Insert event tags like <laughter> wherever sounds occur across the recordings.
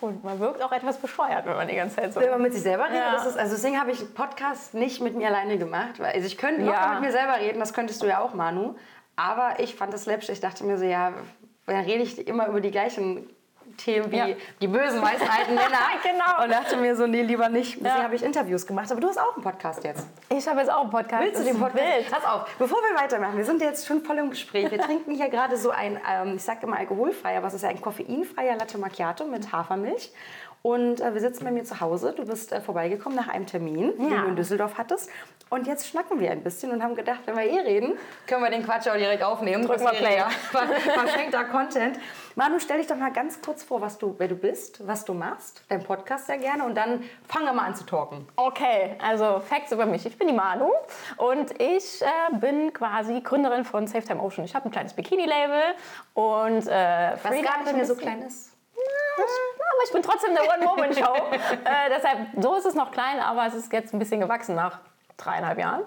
Und man wirkt auch etwas bescheuert, wenn man die ganze Zeit so. Wenn man mit sich selber redet, Ja. das ist, also deswegen habe ich einen Podcast nicht mit mir alleine gemacht. Weil, also ich könnte locker Ja. mit mir selber reden, das könntest du ja auch, Manu. Aber ich fand das läppisch. Ich dachte mir so, ja, dann rede ich immer über die gleichen Themen wie Ja. die bösen weißen alten Männer. <laughs> Genau. Und dachte mir so, nee, lieber nicht. Deswegen Ja. habe ich Interviews gemacht. Aber du hast auch einen Podcast jetzt. Ich habe jetzt auch einen Podcast. Willst du den Podcast? wild. Pass auf, bevor wir weitermachen, wir sind jetzt schon voll im Gespräch. Wir trinken hier gerade so ein, ähm, ich sage immer alkoholfreier, was ist ja ein koffeinfreier Latte Macchiato mit Hafermilch. Und äh, wir sitzen bei mir zu Hause. Du bist äh, vorbeigekommen nach einem Termin, den Ja. du in Düsseldorf hattest. Und jetzt schnacken wir ein bisschen und haben gedacht, wenn wir eh reden, können wir den Quatsch auch direkt aufnehmen. Drück mal Play. verschenkter Content. Manu, stell dich doch mal ganz kurz vor, was du, wer du bist, was du machst, dein Podcast sehr gerne. Und dann fangen wir mal an zu talken. Okay, also Facts über mich. Ich bin die Manu und ich äh, bin quasi Gründerin von Safe Time Ocean. Ich habe ein kleines Bikini-Label und äh, Was gar nicht mehr so klein ist. Aber ich bin trotzdem eine One-Woman-Show. <laughs> äh, deshalb, so ist es noch klein, aber es ist jetzt ein bisschen gewachsen nach dreieinhalb Jahren.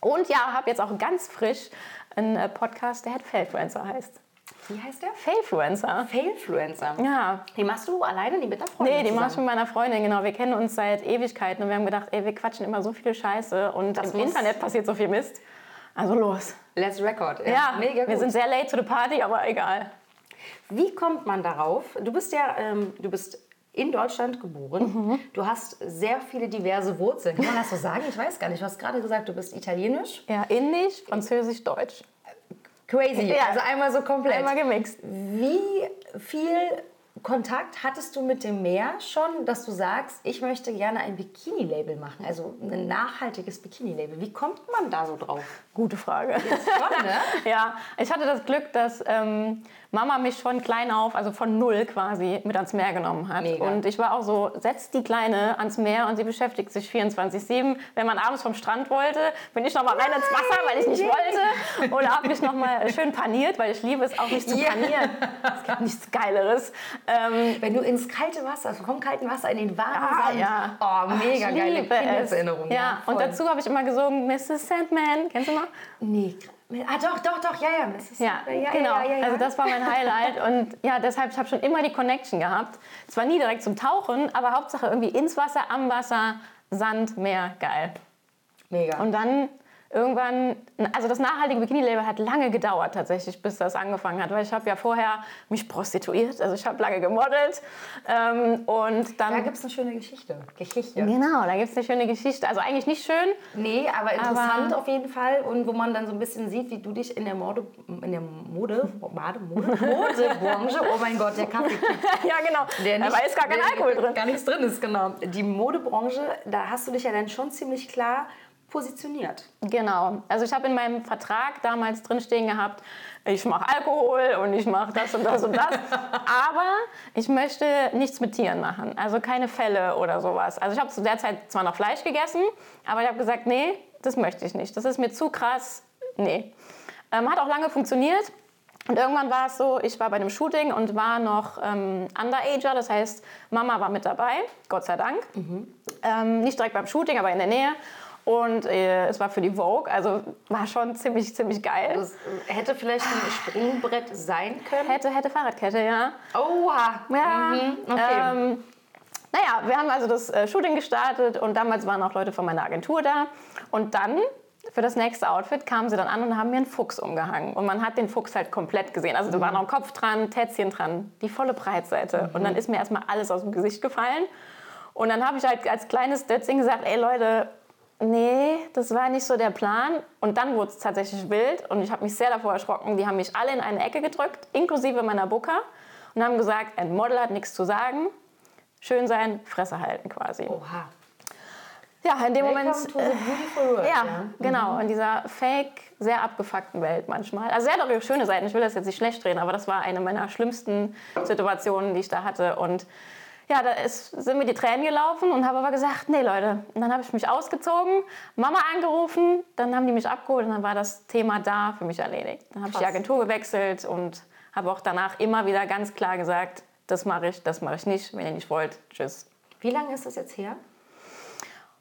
Und ja, habe jetzt auch ganz frisch einen äh, Podcast, der Failfluencer heißt. Wie heißt der? Failfluencer. Failfluencer. Ja. Die machst du alleine, die mit der Freundin Nee, die mache ich zusammen? mit meiner Freundin, genau. Wir kennen uns seit Ewigkeiten und wir haben gedacht, ey, wir quatschen immer so viel Scheiße und Das im Internet passiert so viel Mist. Also los. Let's Record. Ja, Ja, mega gut. wir sind sehr late to the party, aber egal. Wie kommt man darauf? Du bist ja, ähm, du bist in Deutschland geboren. Mhm. Du hast sehr viele diverse Wurzeln. Kann man das so sagen? Ich weiß gar nicht. Du hast gerade gesagt, du bist italienisch. Ja, Indisch, Französisch, Deutsch. Crazy. Ja. Also einmal so komplett. Einmal gemixt. Wie viel Kontakt hattest du mit dem Meer schon, dass du sagst, ich möchte gerne ein Bikini-Label machen, also ein nachhaltiges Bikini-Label? Wie kommt man da so drauf? Gute Frage. Schon, ne? <laughs> Ja, ich hatte das Glück, dass ähm, Mama mich von klein auf, also von null quasi, mit ans Meer genommen hat. Mega. Und ich war auch so, setzt die Kleine ans Meer und sie beschäftigt sich 24-7. Wenn man abends vom Strand wollte, bin ich noch mal rein ins Wasser, weil ich nicht wollte. Oder habe mich noch mal schön paniert, weil ich liebe es auch nicht zu Ja. panieren. Es gibt nichts Geileres. Ähm, Wenn du ins kalte Wasser, also vom kalten Wasser in den warmen Ah, Sand. ja. Oh, mega ich geile. Kindheitserinnerung. Ja, und voll. dazu habe ich immer gesungen, Mrs. Sandman. Kennst du noch? Nee, ah doch, doch, doch, ja, ja. Mrs. Ja, ja, genau. Ja, ja. Also das war mein Highlight und ja, deshalb ich habe schon immer die Connection gehabt. Zwar nie direkt zum Tauchen, aber Hauptsache irgendwie ins Wasser, am Wasser, Sand, Meer, geil. mega. Und dann irgendwann, also das nachhaltige Bikini-Label hat lange gedauert tatsächlich, bis das angefangen hat, weil ich habe ja vorher mich prostituiert, also ich habe lange gemodelt ähm, und dann... da gibt es eine schöne Geschichte. Geschichte. Genau, da gibt es eine schöne Geschichte. Also eigentlich nicht schön, Nee, aber interessant Aber- auf jeden Fall und wo man dann so ein bisschen sieht, wie du dich in der Mode, in der Mode, Mode, Mode, <laughs> Modebranche, oh mein Gott, der Kaffee, <laughs> ja genau, der aber ist gar kein Alkohol drin. Gar nichts drin ist, genau. Die Modebranche, da hast du dich ja dann schon ziemlich klar positioniert. Genau. Also ich habe in meinem Vertrag damals drinstehen gehabt, ich mache Alkohol und ich mache das und das und das. <laughs> Aber ich möchte nichts mit Tieren machen. Also keine Fälle oder sowas. Also ich habe zu der Zeit zwar noch Fleisch gegessen, aber ich habe gesagt, nee, das möchte ich nicht. Das ist mir zu krass. Nee. Ähm, hat auch lange funktioniert. Und irgendwann war es so, ich war bei einem Shooting und war noch ähm, Underager, das heißt, Mama war mit dabei, Gott sei Dank. Ähm, nicht direkt beim Shooting, aber in der Nähe. Und äh, es war für die Vogue, also war schon ziemlich, ziemlich geil. Das äh, hätte vielleicht ein Sprungbrett sein können. Hätte, hätte Fahrradkette, ja. Oha! Ja, Mhm, okay. ähm, naja, wir haben also das äh, Shooting gestartet und damals waren auch Leute von meiner Agentur da. Und dann, für das nächste Outfit, kamen sie dann an und haben mir einen Fuchs umgehangen. Und man hat den Fuchs halt komplett gesehen. Also da war noch ein Kopf dran, Tätzchen dran, die volle Breitseite. Und dann ist mir erstmal alles aus dem Gesicht gefallen. Und dann habe ich halt als kleines Dötzing gesagt, ey Leute, nee, das war nicht so der Plan. Und dann wurde es tatsächlich wild und ich habe mich sehr davor erschrocken. Die haben mich alle in eine Ecke gedrückt, inklusive meiner Booker, und haben gesagt, ein Model hat nichts zu sagen. Schön sein, Fresse halten quasi. Oha. Ja, in dem Moment. Welcome the beautiful world. Ja, ja. genau. In dieser fake, sehr abgefuckten Welt manchmal. Also, sie hat auch schöne Seiten. Ich will das jetzt nicht schlecht drehen, aber das war eine meiner schlimmsten Situationen, die ich da hatte. Und ja, da ist, sind mir die Tränen gelaufen und habe aber gesagt, nee, Leute. Und dann habe ich mich ausgezogen, Mama angerufen, dann haben die mich abgeholt und dann war das Thema da für mich erledigt. Dann habe ich die. Agentur gewechselt und habe auch danach immer wieder ganz klar gesagt, das mache ich, das mache ich nicht. Wenn ihr nicht wollt, tschüss. Wie lange ist das jetzt her?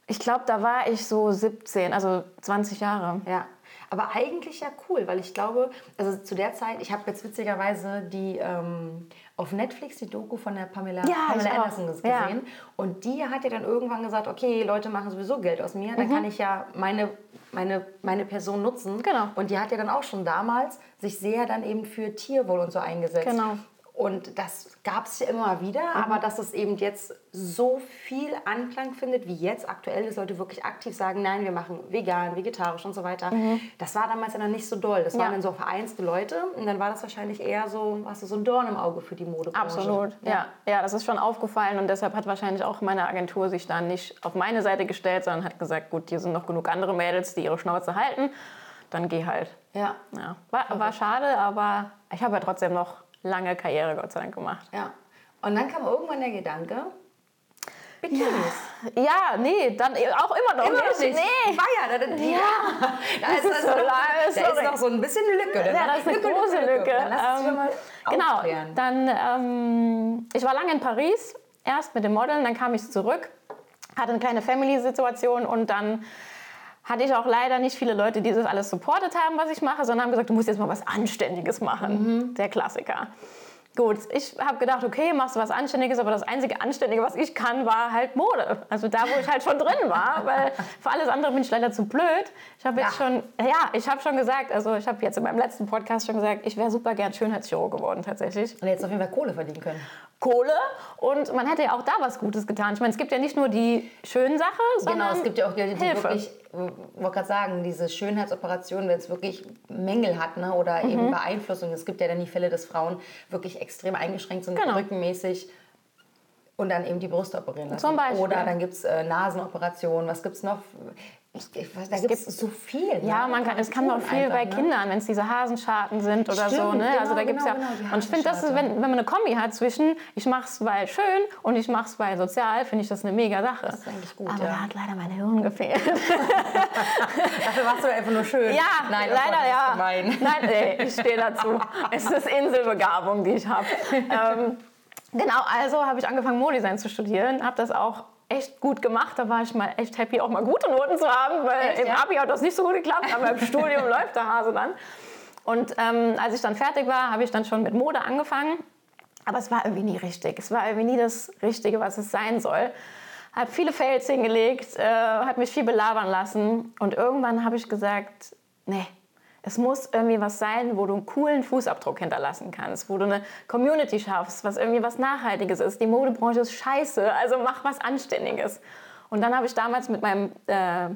Ich glaube, da war ich so 17, also 20 Jahre. Ja, aber eigentlich ja cool, weil ich glaube, also zu der Zeit, ich habe jetzt witzigerweise die ähm, auf Netflix die Doku von der Pamela, Ja, Pamela. Anderson gesehen. Ja. Und die hat ja dann irgendwann gesagt, okay, Leute machen sowieso Geld aus mir, dann kann ich ja meine, meine, meine Person nutzen. Mhm. Genau. Und die hat ja dann auch schon damals sich sehr dann eben für Tierwohl und so eingesetzt. Genau. Mhm. Und das gab es ja immer wieder, aber dass es eben jetzt so viel Anklang findet, wie jetzt aktuell, dass Leute wirklich aktiv sagen, nein, wir machen vegan, vegetarisch und so weiter. Das war damals ja noch nicht so doll. Das Mhm. Ja. waren dann so vereinzelte Leute und dann war das wahrscheinlich eher so, was so ein Dorn im Auge für die Modebranche. Absolut, ja. ja. das ist schon aufgefallen und deshalb hat wahrscheinlich auch meine Agentur sich dann nicht auf meine Seite gestellt, sondern hat gesagt, gut, hier sind noch genug andere Mädels, die ihre Schnauze halten, dann geh halt. Ja. Ja. War, war schade, aber ich habe ja trotzdem noch lange Karriere, Gott sei Dank, gemacht. ja. Und dann kam irgendwann der Gedanke, Bikinis. Ja, nee, dann auch immer noch Immer noch nicht. nicht. Nee. War ja, da, da, ja. da ist, ist so noch, lange, da ist noch so ein bisschen eine Lücke. Ja, das ist eine große Lücke. Dann lass uns Ähm, mal genau, aufklären. dann, ähm, ich war lange in Paris, erst mit dem Modeln, dann kam ich zurück, hatte eine kleine Family-Situation und dann hatte ich auch leider nicht viele Leute, die das alles supportet haben, was ich mache, sondern haben gesagt, du musst jetzt mal was Anständiges machen. Der Klassiker. Gut, ich habe gedacht, okay, machst du was Anständiges, aber das einzige Anständige, was ich kann, war halt Mode. Also da, wo ich halt schon drin war, <laughs> weil für alles andere bin ich leider zu blöd. Ich habe jetzt Ja. schon, ja, ich habe schon gesagt, also ich habe jetzt in meinem letzten Podcast schon gesagt, ich wäre super gern Schönheitschirurg geworden tatsächlich. Und jetzt auf jeden Fall Kohle verdienen können. Kohle und man hätte ja auch da was Gutes getan. Ich meine, es gibt ja nicht nur die schönen Sachen, sondern Genau, es gibt ja auch die, die Hilfe. wirklich, ich wollte gerade sagen, diese Schönheitsoperationen, wenn es wirklich Mängel hat ne, oder Mhm. eben Beeinflussung. Es gibt ja dann die Fälle, dass Frauen wirklich extrem eingeschränkt sind, Genau. rückenmäßig und dann eben die Brüste operieren lassen. Zum Beispiel. Oder dann gibt es äh, Nasenoperationen. Was gibt es noch? Da gibt es so viel. Ja, ne? man kann, es kann auch viel bei einfach, ne? Kindern, wenn es diese Hasenscharten sind oder so. Stimmt, Ne? genau, also da gibt's genau, ja. genau, und ich finde, das ist, wenn, wenn man eine Kombi hat zwischen ich mach's weil schön und ich mach's weil sozial, finde ich das eine mega Sache. Das ist eigentlich gut, Aber ja. da hat leider mein Hirn gefehlt. Dafür <laughs> warst du einfach nur schön. ja, Nein, leider ja. Gemein. Nein, ey, ich stehe dazu. <laughs> Es ist Inselbegabung, die ich habe. ähm, genau, also habe ich angefangen, Modedesign zu studieren, habe das auch echt gut gemacht. Da war ich mal echt happy, auch mal gute Noten zu haben, weil Echt, im ja? Abi hat das nicht so gut geklappt, aber im <laughs> Studium läuft der Hase dann. Und ähm, als ich dann fertig war, habe ich dann schon mit Mode angefangen. Aber es war irgendwie nie richtig. Es war irgendwie nie das Richtige, was es sein soll. Habe viele Fails hingelegt, äh, hat mich viel belabern lassen. Und irgendwann habe ich gesagt, nee, es muss irgendwie was sein, wo du einen coolen Fußabdruck hinterlassen kannst, wo du eine Community schaffst, was irgendwie was Nachhaltiges ist. Die Modebranche ist scheiße, also mach was Anständiges. Und dann habe ich damals mit meinem äh,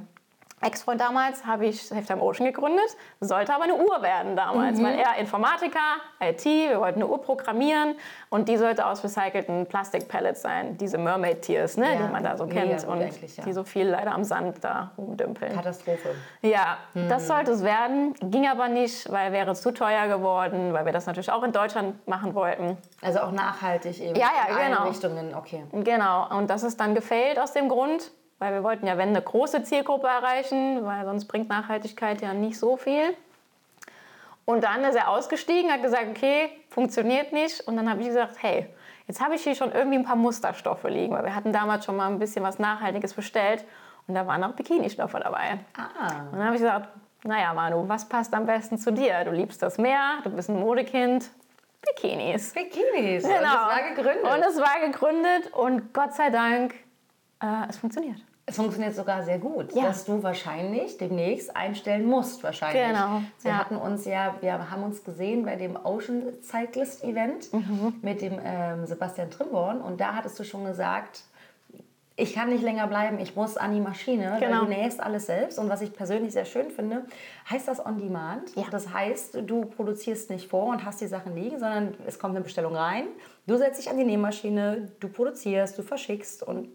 Ex-Freund damals habe ich Time Ocean gegründet, sollte aber eine Uhr werden damals, weil er Informatiker, IT, wir wollten eine Uhr programmieren und die sollte aus recycelten Plastikpellets sein, diese Mermaid Tears, ne, Ja, die man da so kennt und ja. die so viel leider am Sand da rumdümpeln. Katastrophe. Ja, Mhm. das sollte es werden, ging aber nicht, weil wäre zu teuer geworden, weil wir das natürlich auch in Deutschland machen wollten. Also auch nachhaltig eben. Ja, ja, in genau. Richtungen, okay. Genau, und das ist dann gefailt aus dem Grund, weil wir wollten ja, wenn, eine große Zielgruppe erreichen, weil sonst bringt Nachhaltigkeit ja nicht so viel. Und dann ist er ausgestiegen, hat gesagt, okay, funktioniert nicht. Und dann habe ich gesagt, hey, jetzt habe ich hier schon irgendwie ein paar Musterstoffe liegen, weil wir hatten damals schon mal ein bisschen was Nachhaltiges bestellt und da waren auch Bikini-Stoffe dabei. Ah. Und dann habe ich gesagt, naja, Manu, was passt am besten zu dir? Du liebst das Meer, du bist ein Modekind, Bikinis. Bikinis. Genau. Und das war gegründet. Und es war gegründet und Gott sei Dank, äh, es funktioniert. Es funktioniert sogar sehr gut, Ja. dass du wahrscheinlich demnächst einstellen musst wahrscheinlich. Genau, Wir ja. hatten uns ja, wir haben uns gesehen bei dem Ocean Cyclist Event Mhm. mit dem ähm, Sebastian Trimborn und da hattest du schon gesagt, ich kann nicht länger bleiben, ich muss an die Maschine, Genau. weil du nähst alles selbst. Und was ich persönlich sehr schön finde, heißt das On Demand. Ja. Das heißt, du produzierst nicht vor und hast die Sachen liegen, sondern es kommt eine Bestellung rein. Du setzt dich an die Nähmaschine, du produzierst, du verschickst und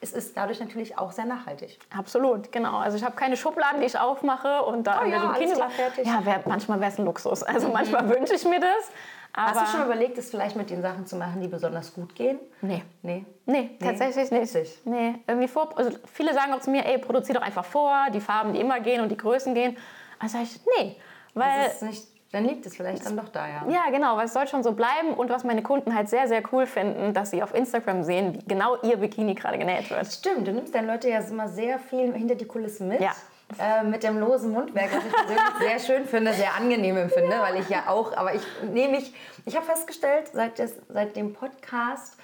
es ist dadurch natürlich auch sehr nachhaltig. Absolut, genau. Also ich habe keine Schubladen, die ich aufmache und da Oh ja, alles Kino. klar, fertig. Ja, wär, manchmal wäre es ein Luxus. Also manchmal wünsche ich mir das. Hast du schon überlegt, es vielleicht mit den Sachen zu machen, die besonders gut gehen? Nee. Nee. Nee, tatsächlich nicht. Nee, irgendwie vor. Also viele sagen auch zu mir, ey, produzier doch einfach vor, die Farben, die immer gehen und die Größen gehen. Also sag ich, nee. Weil Das ist nicht, dann liegt es vielleicht dann doch da, ja. Ja, genau, weil es soll schon so bleiben. Und was meine Kunden halt sehr, sehr cool finden, dass sie auf Instagram sehen, wie genau ihr Bikini gerade genäht wird. Stimmt, du nimmst deine Leute ja immer sehr viel hinter die Kulissen mit. Ja. Äh, mit dem losen Mundwerk, was ich persönlich <laughs> sehr schön finde, sehr angenehm empfinde, weil ich ja auch, aber ich nehme mich, ich habe festgestellt, seit, des, seit dem Podcast,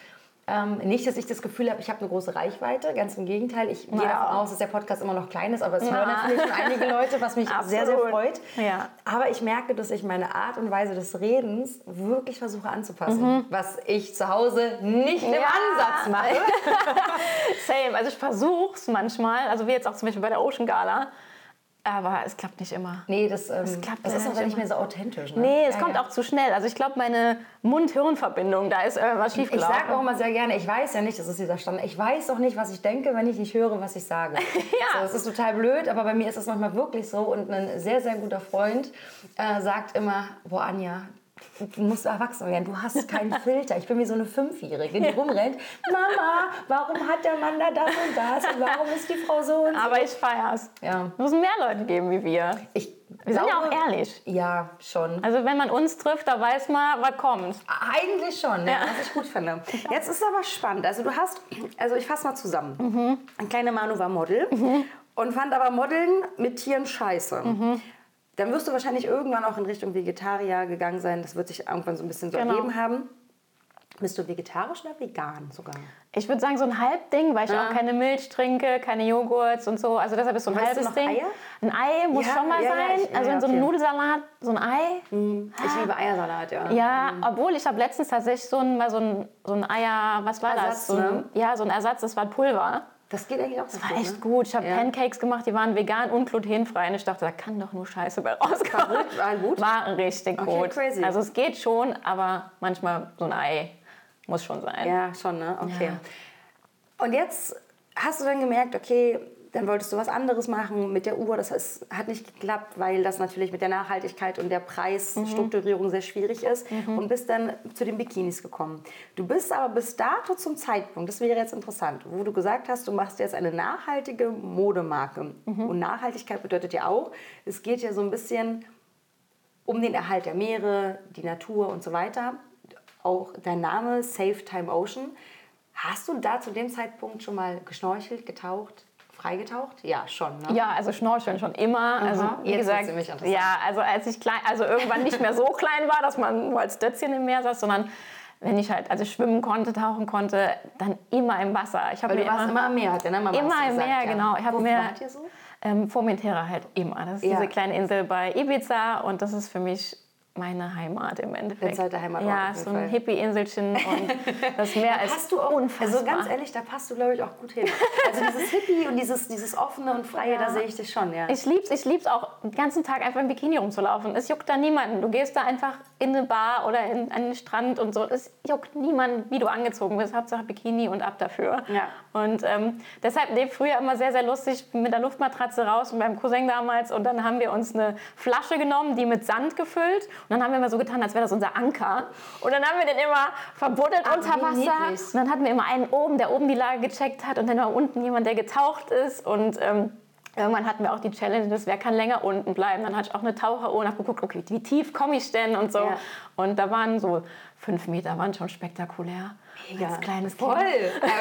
ähm, nicht, dass ich das Gefühl habe, ich habe eine große Reichweite, ganz im Gegenteil. Ich gehe Ja. davon aus, dass der Podcast immer noch klein ist, aber es hören Ja. natürlich schon einige Leute, was mich <laughs> sehr, sehr freut. Ja. Aber ich merke, dass ich meine Art und Weise des Redens wirklich versuche anzupassen, was ich zu Hause nicht im Mhm. Ja. Ansatz mache. <laughs> Same. Also ich versuche es manchmal, also wie jetzt auch zum Beispiel bei der Ocean Gala, aber es klappt nicht immer. Nee, das, ähm, klappt das ist auch nicht nicht mehr so authentisch. Ne? Nee, es Ja, kommt ja. auch zu schnell. Also ich glaube, meine Mund-Hirn-Verbindung, da ist irgendwas Ich schiefgelaufen. sage auch immer sehr gerne, ich weiß ja nicht, das ist dieser Standard, ich weiß auch nicht, was ich denke, wenn ich nicht höre, was ich sage. <laughs> Ja. so, das ist total blöd, aber bei mir ist es manchmal wirklich so und ein sehr, sehr guter Freund äh, sagt immer, boah Anja, du musst erwachsen werden, du hast keinen <laughs> Filter. Ich bin wie so eine Fünfjährige, die rumrennt. Mama, warum hat der Mann da das und das und warum ist die Frau so und so? aber ich feier's. Ja. Es müssen mehr Leute geben wie wir. Ich Wir sind ja auch ehrlich. Ja, schon. Also wenn man uns trifft, da weiß man, was kommt. Eigentlich schon, ja. Ja. was ich gut finde. <laughs> Jetzt ist aber spannend. Also du hast, also ich fasse mal zusammen. Mhm. Ein kleiner Manu war Model und fand aber Modeln mit Tieren scheiße. Mhm. Dann wirst du wahrscheinlich irgendwann auch in Richtung Vegetarier gegangen sein. Das wird sich irgendwann so ein bisschen so Genau. ergeben haben. Bist du vegetarisch oder vegan sogar? Ich würde sagen, so ein Halbding, weil ich Ja. auch keine Milch trinke, keine Joghurts und so. Also deshalb ist so ein du halbes Ding. Eier? Ein Ei muss Ja, schon mal ja, sein. ich- also in so einem okay. Nudelsalat so ein Ei. Ich liebe Eiersalat, ja. Ja, obwohl ich habe letztens tatsächlich so ein, mal so ein, so ein Eier, was war Ersatz, das? So ein, ne? Ja, so ein Ersatz, das war Pulver. Das geht eigentlich auch War echt gut. Ich habe Ja. Pancakes gemacht, die waren vegan und glutenfrei. Und ich dachte, da kann doch nur Scheiße bei rauskommen. Verrückt, war gut? War richtig Okay, gut. crazy. Also es geht schon, aber manchmal so ein Ei muss schon sein. Ja, schon, ne? Okay. Und jetzt hast du dann gemerkt, okay, dann wolltest du was anderes machen mit der Uhr. Das heißt, hat nicht geklappt, weil das natürlich mit der Nachhaltigkeit und der Preisstrukturierung sehr schwierig ist. Und bist dann zu den Bikinis gekommen. Du bist aber bis dato zum Zeitpunkt, das wäre jetzt interessant, wo du gesagt hast, du machst jetzt eine nachhaltige Modemarke. Und Nachhaltigkeit bedeutet ja auch, es geht ja so ein bisschen um den Erhalt der Meere, die Natur und so weiter. Auch dein Name, Safe Time Ocean. Hast du da zu dem Zeitpunkt schon mal geschnorchelt, getaucht, freigetaucht? Ja, schon. Ne? Ja, also Schnorcheln schon immer. Also wie jetzt gesagt, wird's nämlich interessant. ja, also als ich klein, also irgendwann nicht mehr so <laughs> klein war, dass man nur als Dötzchen im Meer saß, sondern wenn ich halt, also schwimmen konnte, tauchen konnte, dann immer im Wasser. Ich habe mir warst immer am Meer, deine Mama immer im Meer, ja. genau. Ich habe mir wart ihr so? ähm, Formentera halt immer. Das ist Ja. diese kleine Insel bei Ibiza und das ist für mich meine Heimat im Endeffekt. zweite Heimatort Ja, auf jeden so ein. Hippie-Inselchen <laughs> und das Meer ist Hast du auch, unfassbar. also ganz ehrlich, da passt du, glaube ich, auch gut hin. Also dieses Hippie und dieses, dieses offene und freie, da sehe ich dich schon, ja. Ich lieb's, ich lieb's auch, den ganzen Tag einfach im Bikini rumzulaufen. Es juckt da niemanden. Du gehst da einfach in eine Bar oder in, an den Strand und so. Es juckt niemanden, wie du angezogen bist. Hauptsache Bikini und ab dafür. Ja. Und ähm, deshalb, nee, früher immer sehr, sehr lustig mit der Luftmatratze raus und beim Cousin damals. Und dann haben wir uns eine Flasche genommen, die mit Sand gefüllt. Und dann haben wir immer so getan, als wäre das unser Anker. Und dann haben wir den immer verbuddelt Ach, unter Wasser. niedlich. Und dann hatten wir immer einen oben, der oben die Lage gecheckt hat. Und dann war unten jemand, der getaucht ist. Und ähm, irgendwann hatten wir auch die Challenge, dass wer kann länger unten bleiben. Dann hatte ich auch eine Taucheruhr und habe geguckt, okay, wie tief komme ich denn und so. Ja. Und da waren so fünf Meter, waren schon spektakulär. Mega. Als kleines Voll. Kind. <laughs>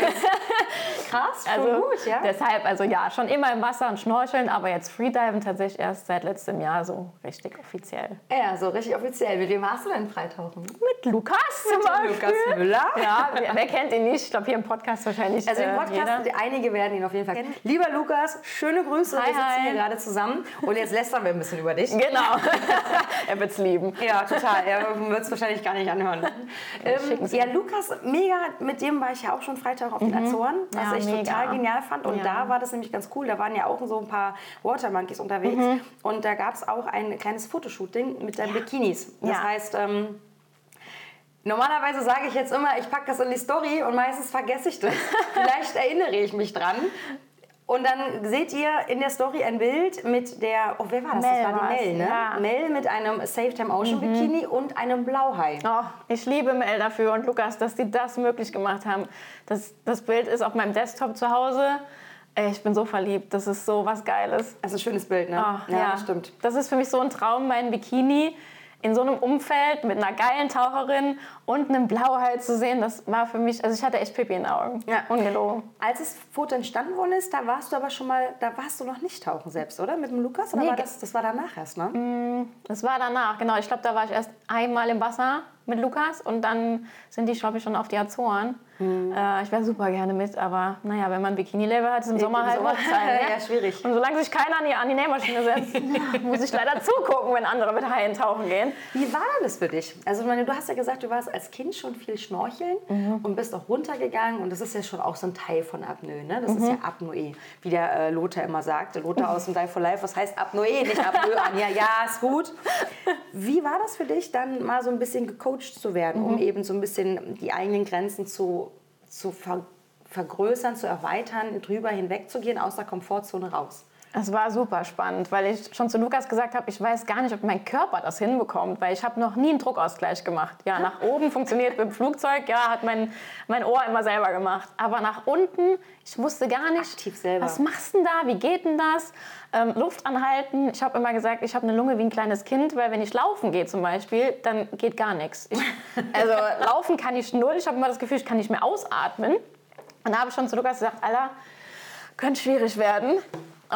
Krass, schon Also gut, ja. deshalb, also ja, schon immer im Wasser und schnorcheln, aber jetzt Freediven tatsächlich erst seit letztem Jahr so richtig offiziell. Ja, so richtig offiziell. Mit wem hast du denn Freitauchen? Mit Lukas zum Beispiel. Lukas Müller. Ja, wer, wer kennt ihn nicht? Ich glaube, hier im Podcast wahrscheinlich Also im äh, Podcast, jeder. einige werden ihn auf jeden Fall kennen. Lieber Lukas, schöne Grüße. Hi, wir sitzen hi. hier gerade zusammen und jetzt lästern wir ein bisschen über dich. Genau. <laughs> er wird's lieben. Ja, total. Er wird es wahrscheinlich gar nicht anhören. Ähm, ja, Lukas, mega, mit dem war ich ja auch schon Freitag auf den Azoren, was Mhm. Ja, ich mega. total genial fand. Und Ja. da war das nämlich ganz cool. Da waren ja auch so ein paar Water Monkeys unterwegs. Mhm. Und da gab es auch ein kleines Fotoshooting mit deinen Bikinis. Das heißt, ähm, Normalerweise sage ich jetzt immer, ich packe das in die Story und meistens vergesse ich das. <laughs> Vielleicht erinnere ich mich dran. Und dann seht ihr in der Story ein Bild mit der, oh, wer war das? Mel das war die Mel, ne? ja. Mel mit einem Safe Time Ocean Mhm. Bikini und einem Blauhai. Oh, ich liebe Mel dafür und Lukas, dass die das möglich gemacht haben. Das, das Bild ist auf meinem Desktop zu Hause. Ey, ich bin so verliebt. Das ist so was Geiles. Das ist ein schönes Bild, ne? Oh, ja, das stimmt. Das ist für mich so ein Traum, mein Bikini in so einem Umfeld mit einer geilen Taucherin und einem Blauhai zu sehen. Das war für mich, also ich hatte echt Pipi in den Augen. Ja. Ungelogen. Als das Foto entstanden worden ist, da warst du aber schon mal, da warst du noch nicht tauchen selbst, oder? Mit dem Lukas? Oder Nee, war das, das war danach erst, ne? Das war danach, genau. Ich glaube, da war ich erst einmal im Wasser mit Lukas und dann sind die, glaube ich, schon auf die Azoren. Hm. Äh, ich wäre super gerne mit, aber naja, wenn man Bikini-Level hat, ist im Sommer halt Sommer- Hochzeit. <laughs> Ne? Ja, schwierig. Und solange sich keiner an die, an die Nähmaschine setzt, <laughs> muss ich leider zugucken, wenn andere mit Haien tauchen gehen. Wie war das für dich? Also meine, du hast ja gesagt, du warst als Kind schon viel schnorcheln Mhm. und bist auch runtergegangen und das ist ja schon auch so ein Teil von Apnoe, ne? Das ist Mhm. ja Apnoe, wie der äh, Lothar immer sagt. Lothar aus dem Die for Life, was heißt Apnoe, nicht Apnoe, Anja, ja, ist gut. Wie war das für dich, dann mal so ein bisschen gecoacht zu werden, Mhm. um eben so ein bisschen die eigenen Grenzen zu, zu ver vergrößern, zu erweitern, drüber hinwegzugehen, aus der Komfortzone raus? Es war super spannend, weil ich schon zu Lukas gesagt habe, ich weiß gar nicht, ob mein Körper das hinbekommt, weil ich habe noch nie einen Druckausgleich gemacht. Ja, nach <laughs> oben funktioniert mit dem Flugzeug, ja, hat mein, mein Ohr immer selber gemacht. Aber nach unten, ich wusste gar nicht, Aktiv selber. was machst du denn da, wie geht denn das? Ähm, Luft anhalten. Ich habe immer gesagt, ich habe eine Lunge wie ein kleines Kind, weil wenn ich laufen gehe zum Beispiel, dann geht gar nichts. Ich, <laughs> also laufen kann ich null. Ich habe immer das Gefühl, ich kann nicht mehr ausatmen. Und da habe ich schon zu Lukas gesagt, Alter, könnte schwierig werden.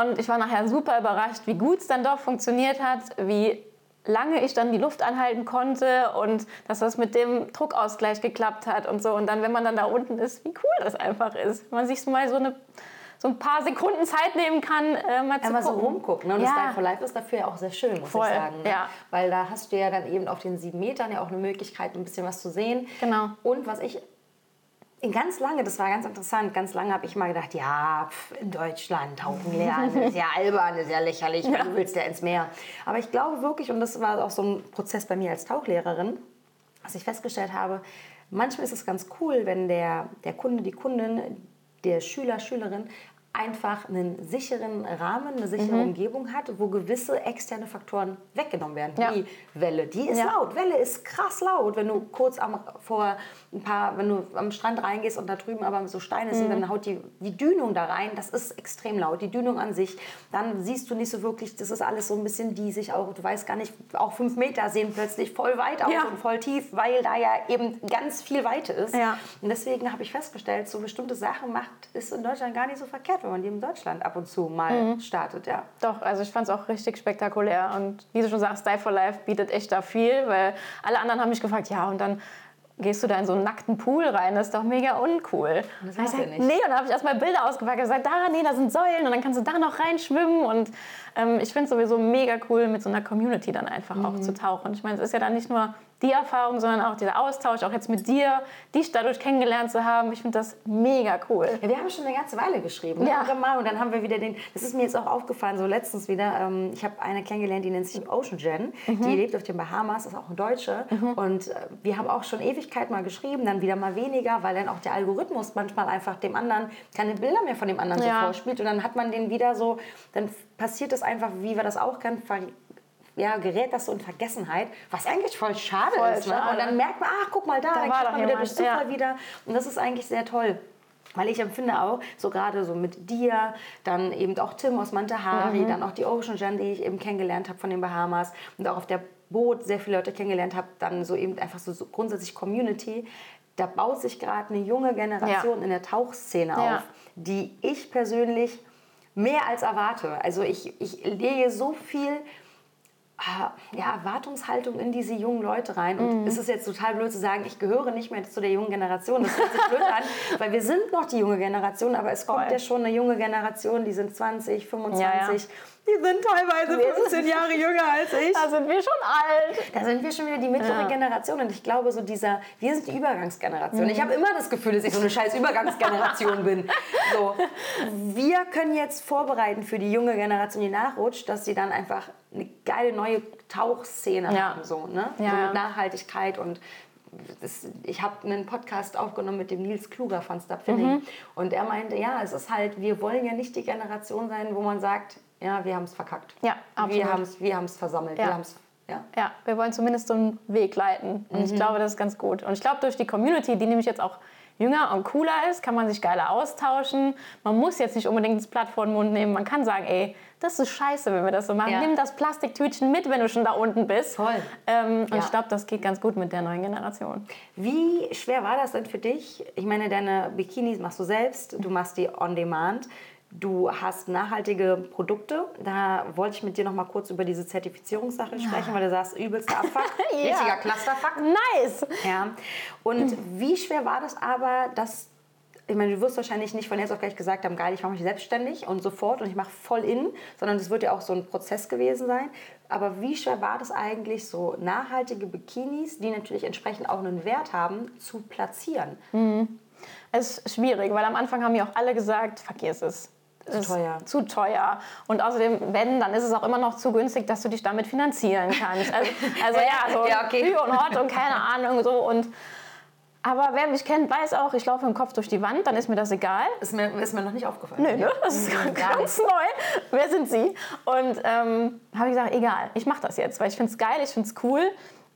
Und ich war nachher super überrascht, wie gut es dann doch funktioniert hat, wie lange ich dann die Luft anhalten konnte und dass das mit dem Druckausgleich geklappt hat und so. Und dann, wenn man dann da unten ist, wie cool das einfach ist. Wenn man sich mal so, eine, so ein paar Sekunden Zeit nehmen kann, äh, mal zu Einmal so gucken. rumgucken. Ne? Und ja. das Die for Life ist dafür ja auch sehr schön, muss Voll, ich sagen. Ne? ja. Weil da hast du ja dann eben auf den sieben Metern ja auch eine Möglichkeit, ein bisschen was zu sehen. Genau. Und was ich ganz lange, das war ganz interessant, ganz lange habe ich mal gedacht, ja, pf, in Deutschland tauchen lernen, <laughs> ist ja albern, ist ja lächerlich, weil du willst ja ins Meer. Aber ich glaube wirklich, und das war auch so ein Prozess bei mir als Tauchlehrerin, was ich festgestellt habe, manchmal ist es ganz cool, wenn der, der Kunde, die Kundin, der Schüler, Schülerin einfach einen sicheren Rahmen, eine sichere Umgebung hat, wo gewisse externe Faktoren weggenommen werden. Ja. Wie Welle, die ist Ja. laut. Welle ist krass laut. Wenn du kurz am, vor ein paar, wenn du am Strand reingehst und da drüben aber so Steine sind, dann haut die, die Dünung da rein. Das ist extrem laut. Die Dünung an sich. Dann siehst du nicht so wirklich, das ist alles so ein bisschen diesig auch. Du weißt gar nicht, auch fünf Meter sehen plötzlich voll weit aus Ja. und voll tief, weil da ja eben ganz viel Weite ist. Und deswegen habe ich festgestellt, so bestimmte Sachen macht ist in Deutschland gar nicht so verkehrt, wenn man die in Deutschland ab und zu mal startet. Ja. Doch, also ich fand es auch richtig spektakulär. Und wie du schon sagst, Dive for Life bietet echt da viel, weil alle anderen haben mich gefragt, ja, und dann gehst du da in so einen nackten Pool rein, das ist doch mega uncool. Das ja sag, nicht. Nee, und dann habe ich erstmal Bilder ausgepackt und gesagt, da, nee, da sind Säulen und dann kannst du da noch reinschwimmen. Und ähm, ich finde es sowieso mega cool, mit so einer Community dann einfach Mhm. auch zu tauchen. Ich meine, es ist ja dann nicht nur die Erfahrung, sondern auch dieser Austausch, auch jetzt mit dir, dich dadurch kennengelernt zu haben. Ich finde das mega cool. Ja, wir haben schon eine ganze Weile geschrieben. Ne? Ja. Mal. Und dann haben wir wieder den, das ist mir jetzt auch aufgefallen, so letztens wieder, ähm, ich habe eine kennengelernt, die nennt sich Ocean Jen. Die lebt auf den Bahamas, ist auch eine Deutsche. Und äh, wir haben auch schon Ewigkeit mal geschrieben, dann wieder mal weniger, weil dann auch der Algorithmus manchmal einfach dem anderen keine Bilder mehr von dem anderen Ja. so vorspielt. Und dann hat man den wieder so, dann passiert das einfach, wie wir das auch kennen, ja, gerät das so in Vergessenheit, was eigentlich voll schade Voll ist. Ne? schade. Und dann merkt man, ach, guck mal da, Da dann war kriegt man wieder durch Zufall ja. wieder. Und das ist eigentlich sehr toll. Weil ich empfinde auch, so gerade so mit dir, dann eben auch Tim aus Mantahari, Mhm. dann auch die Ocean Jen, die ich eben kennengelernt habe von den Bahamas und auch auf der Boot sehr viele Leute kennengelernt habe, dann so eben einfach so, so grundsätzlich Community. Da baut sich gerade eine junge Generation Ja. in der Tauchszene Ja. auf, die ich persönlich mehr als erwarte. Also ich, ich lege so viel ja, Erwartungshaltung in diese jungen Leute rein. Und Mhm. es ist jetzt total blöd zu sagen, ich gehöre nicht mehr zu der jungen Generation. Das hört sich blöd an, <laughs> weil wir sind noch die junge Generation, aber es kommt Voll. ja schon eine junge Generation, die sind 20, 25. Ja, ja. Die sind teilweise 15 Jahre jünger als ich. Da sind wir schon alt. Da sind wir schon wieder die mittlere Ja. Generation und ich glaube so dieser, wir sind die Übergangsgeneration. Ich habe immer das Gefühl, dass ich so eine scheiß Übergangsgeneration bin. So, wir können jetzt vorbereiten für die junge Generation, die nachrutscht, dass sie dann einfach eine geile neue Tauchszene Ja. haben, so, ne? so Ja. mit Nachhaltigkeit und das, ich habe einen Podcast aufgenommen mit dem Nils Kluger von Stop Finning. Und er meinte, ja, es ist halt, wir wollen ja nicht die Generation sein, wo man sagt, ja, wir haben es verkackt. Ja, absolut. Wir haben es wir haben's versammelt. Ja. Wir haben's, ja. Ja, wir wollen zumindest so einen Weg leiten. Und Mhm. ich glaube, das ist ganz gut. Und ich glaube, durch die Community, die nämlich jetzt auch jünger und cooler ist, kann man sich geiler austauschen. Man muss jetzt nicht unbedingt das Blatt vor den Mund nehmen. Man kann sagen, ey, das ist scheiße, wenn wir das so machen. Ja. Nimm das Plastiktütchen mit, wenn du schon da unten bist. Voll. Ähm, und Ja. ich glaube, das geht ganz gut mit der neuen Generation. Wie schwer war das denn für dich? Ich meine, deine Bikinis machst du selbst, du machst die on demand. Du hast nachhaltige Produkte. Da wollte ich mit dir noch mal kurz über diese Zertifizierungssache sprechen, weil du sagst, übelster Abfuck. <laughs> Ja. Richtiger Clusterfuck. Nice! Ja. Und wie schwer war das aber, dass ich meine, du wirst wahrscheinlich nicht von jetzt auf gleich gesagt haben, geil, ich mache mich selbstständig und sofort und ich mache voll in, sondern es wird ja auch so ein Prozess gewesen sein. Aber wie schwer war das eigentlich, so nachhaltige Bikinis, die natürlich entsprechend auch einen Wert haben, zu platzieren? Es ist schwierig, weil am Anfang haben mir auch alle gesagt, vergiss es. Zu teuer. Zu teuer. Und außerdem, wenn, dann ist es auch immer noch zu günstig, dass du dich damit finanzieren kannst. Also, also <laughs> ja, so Ja, okay. Und Hot und keine Ahnung so. Und, aber wer mich kennt, weiß auch, ich laufe im Kopf durch die Wand, dann ist mir das egal. Ist mir, ist mir noch nicht aufgefallen. Nö, ne? Das ist Mhm, <laughs> gar ganz neu. Wer sind Sie? Und ähm, habe ich gesagt, egal, ich mache das jetzt, weil ich finde es geil, ich finde es cool.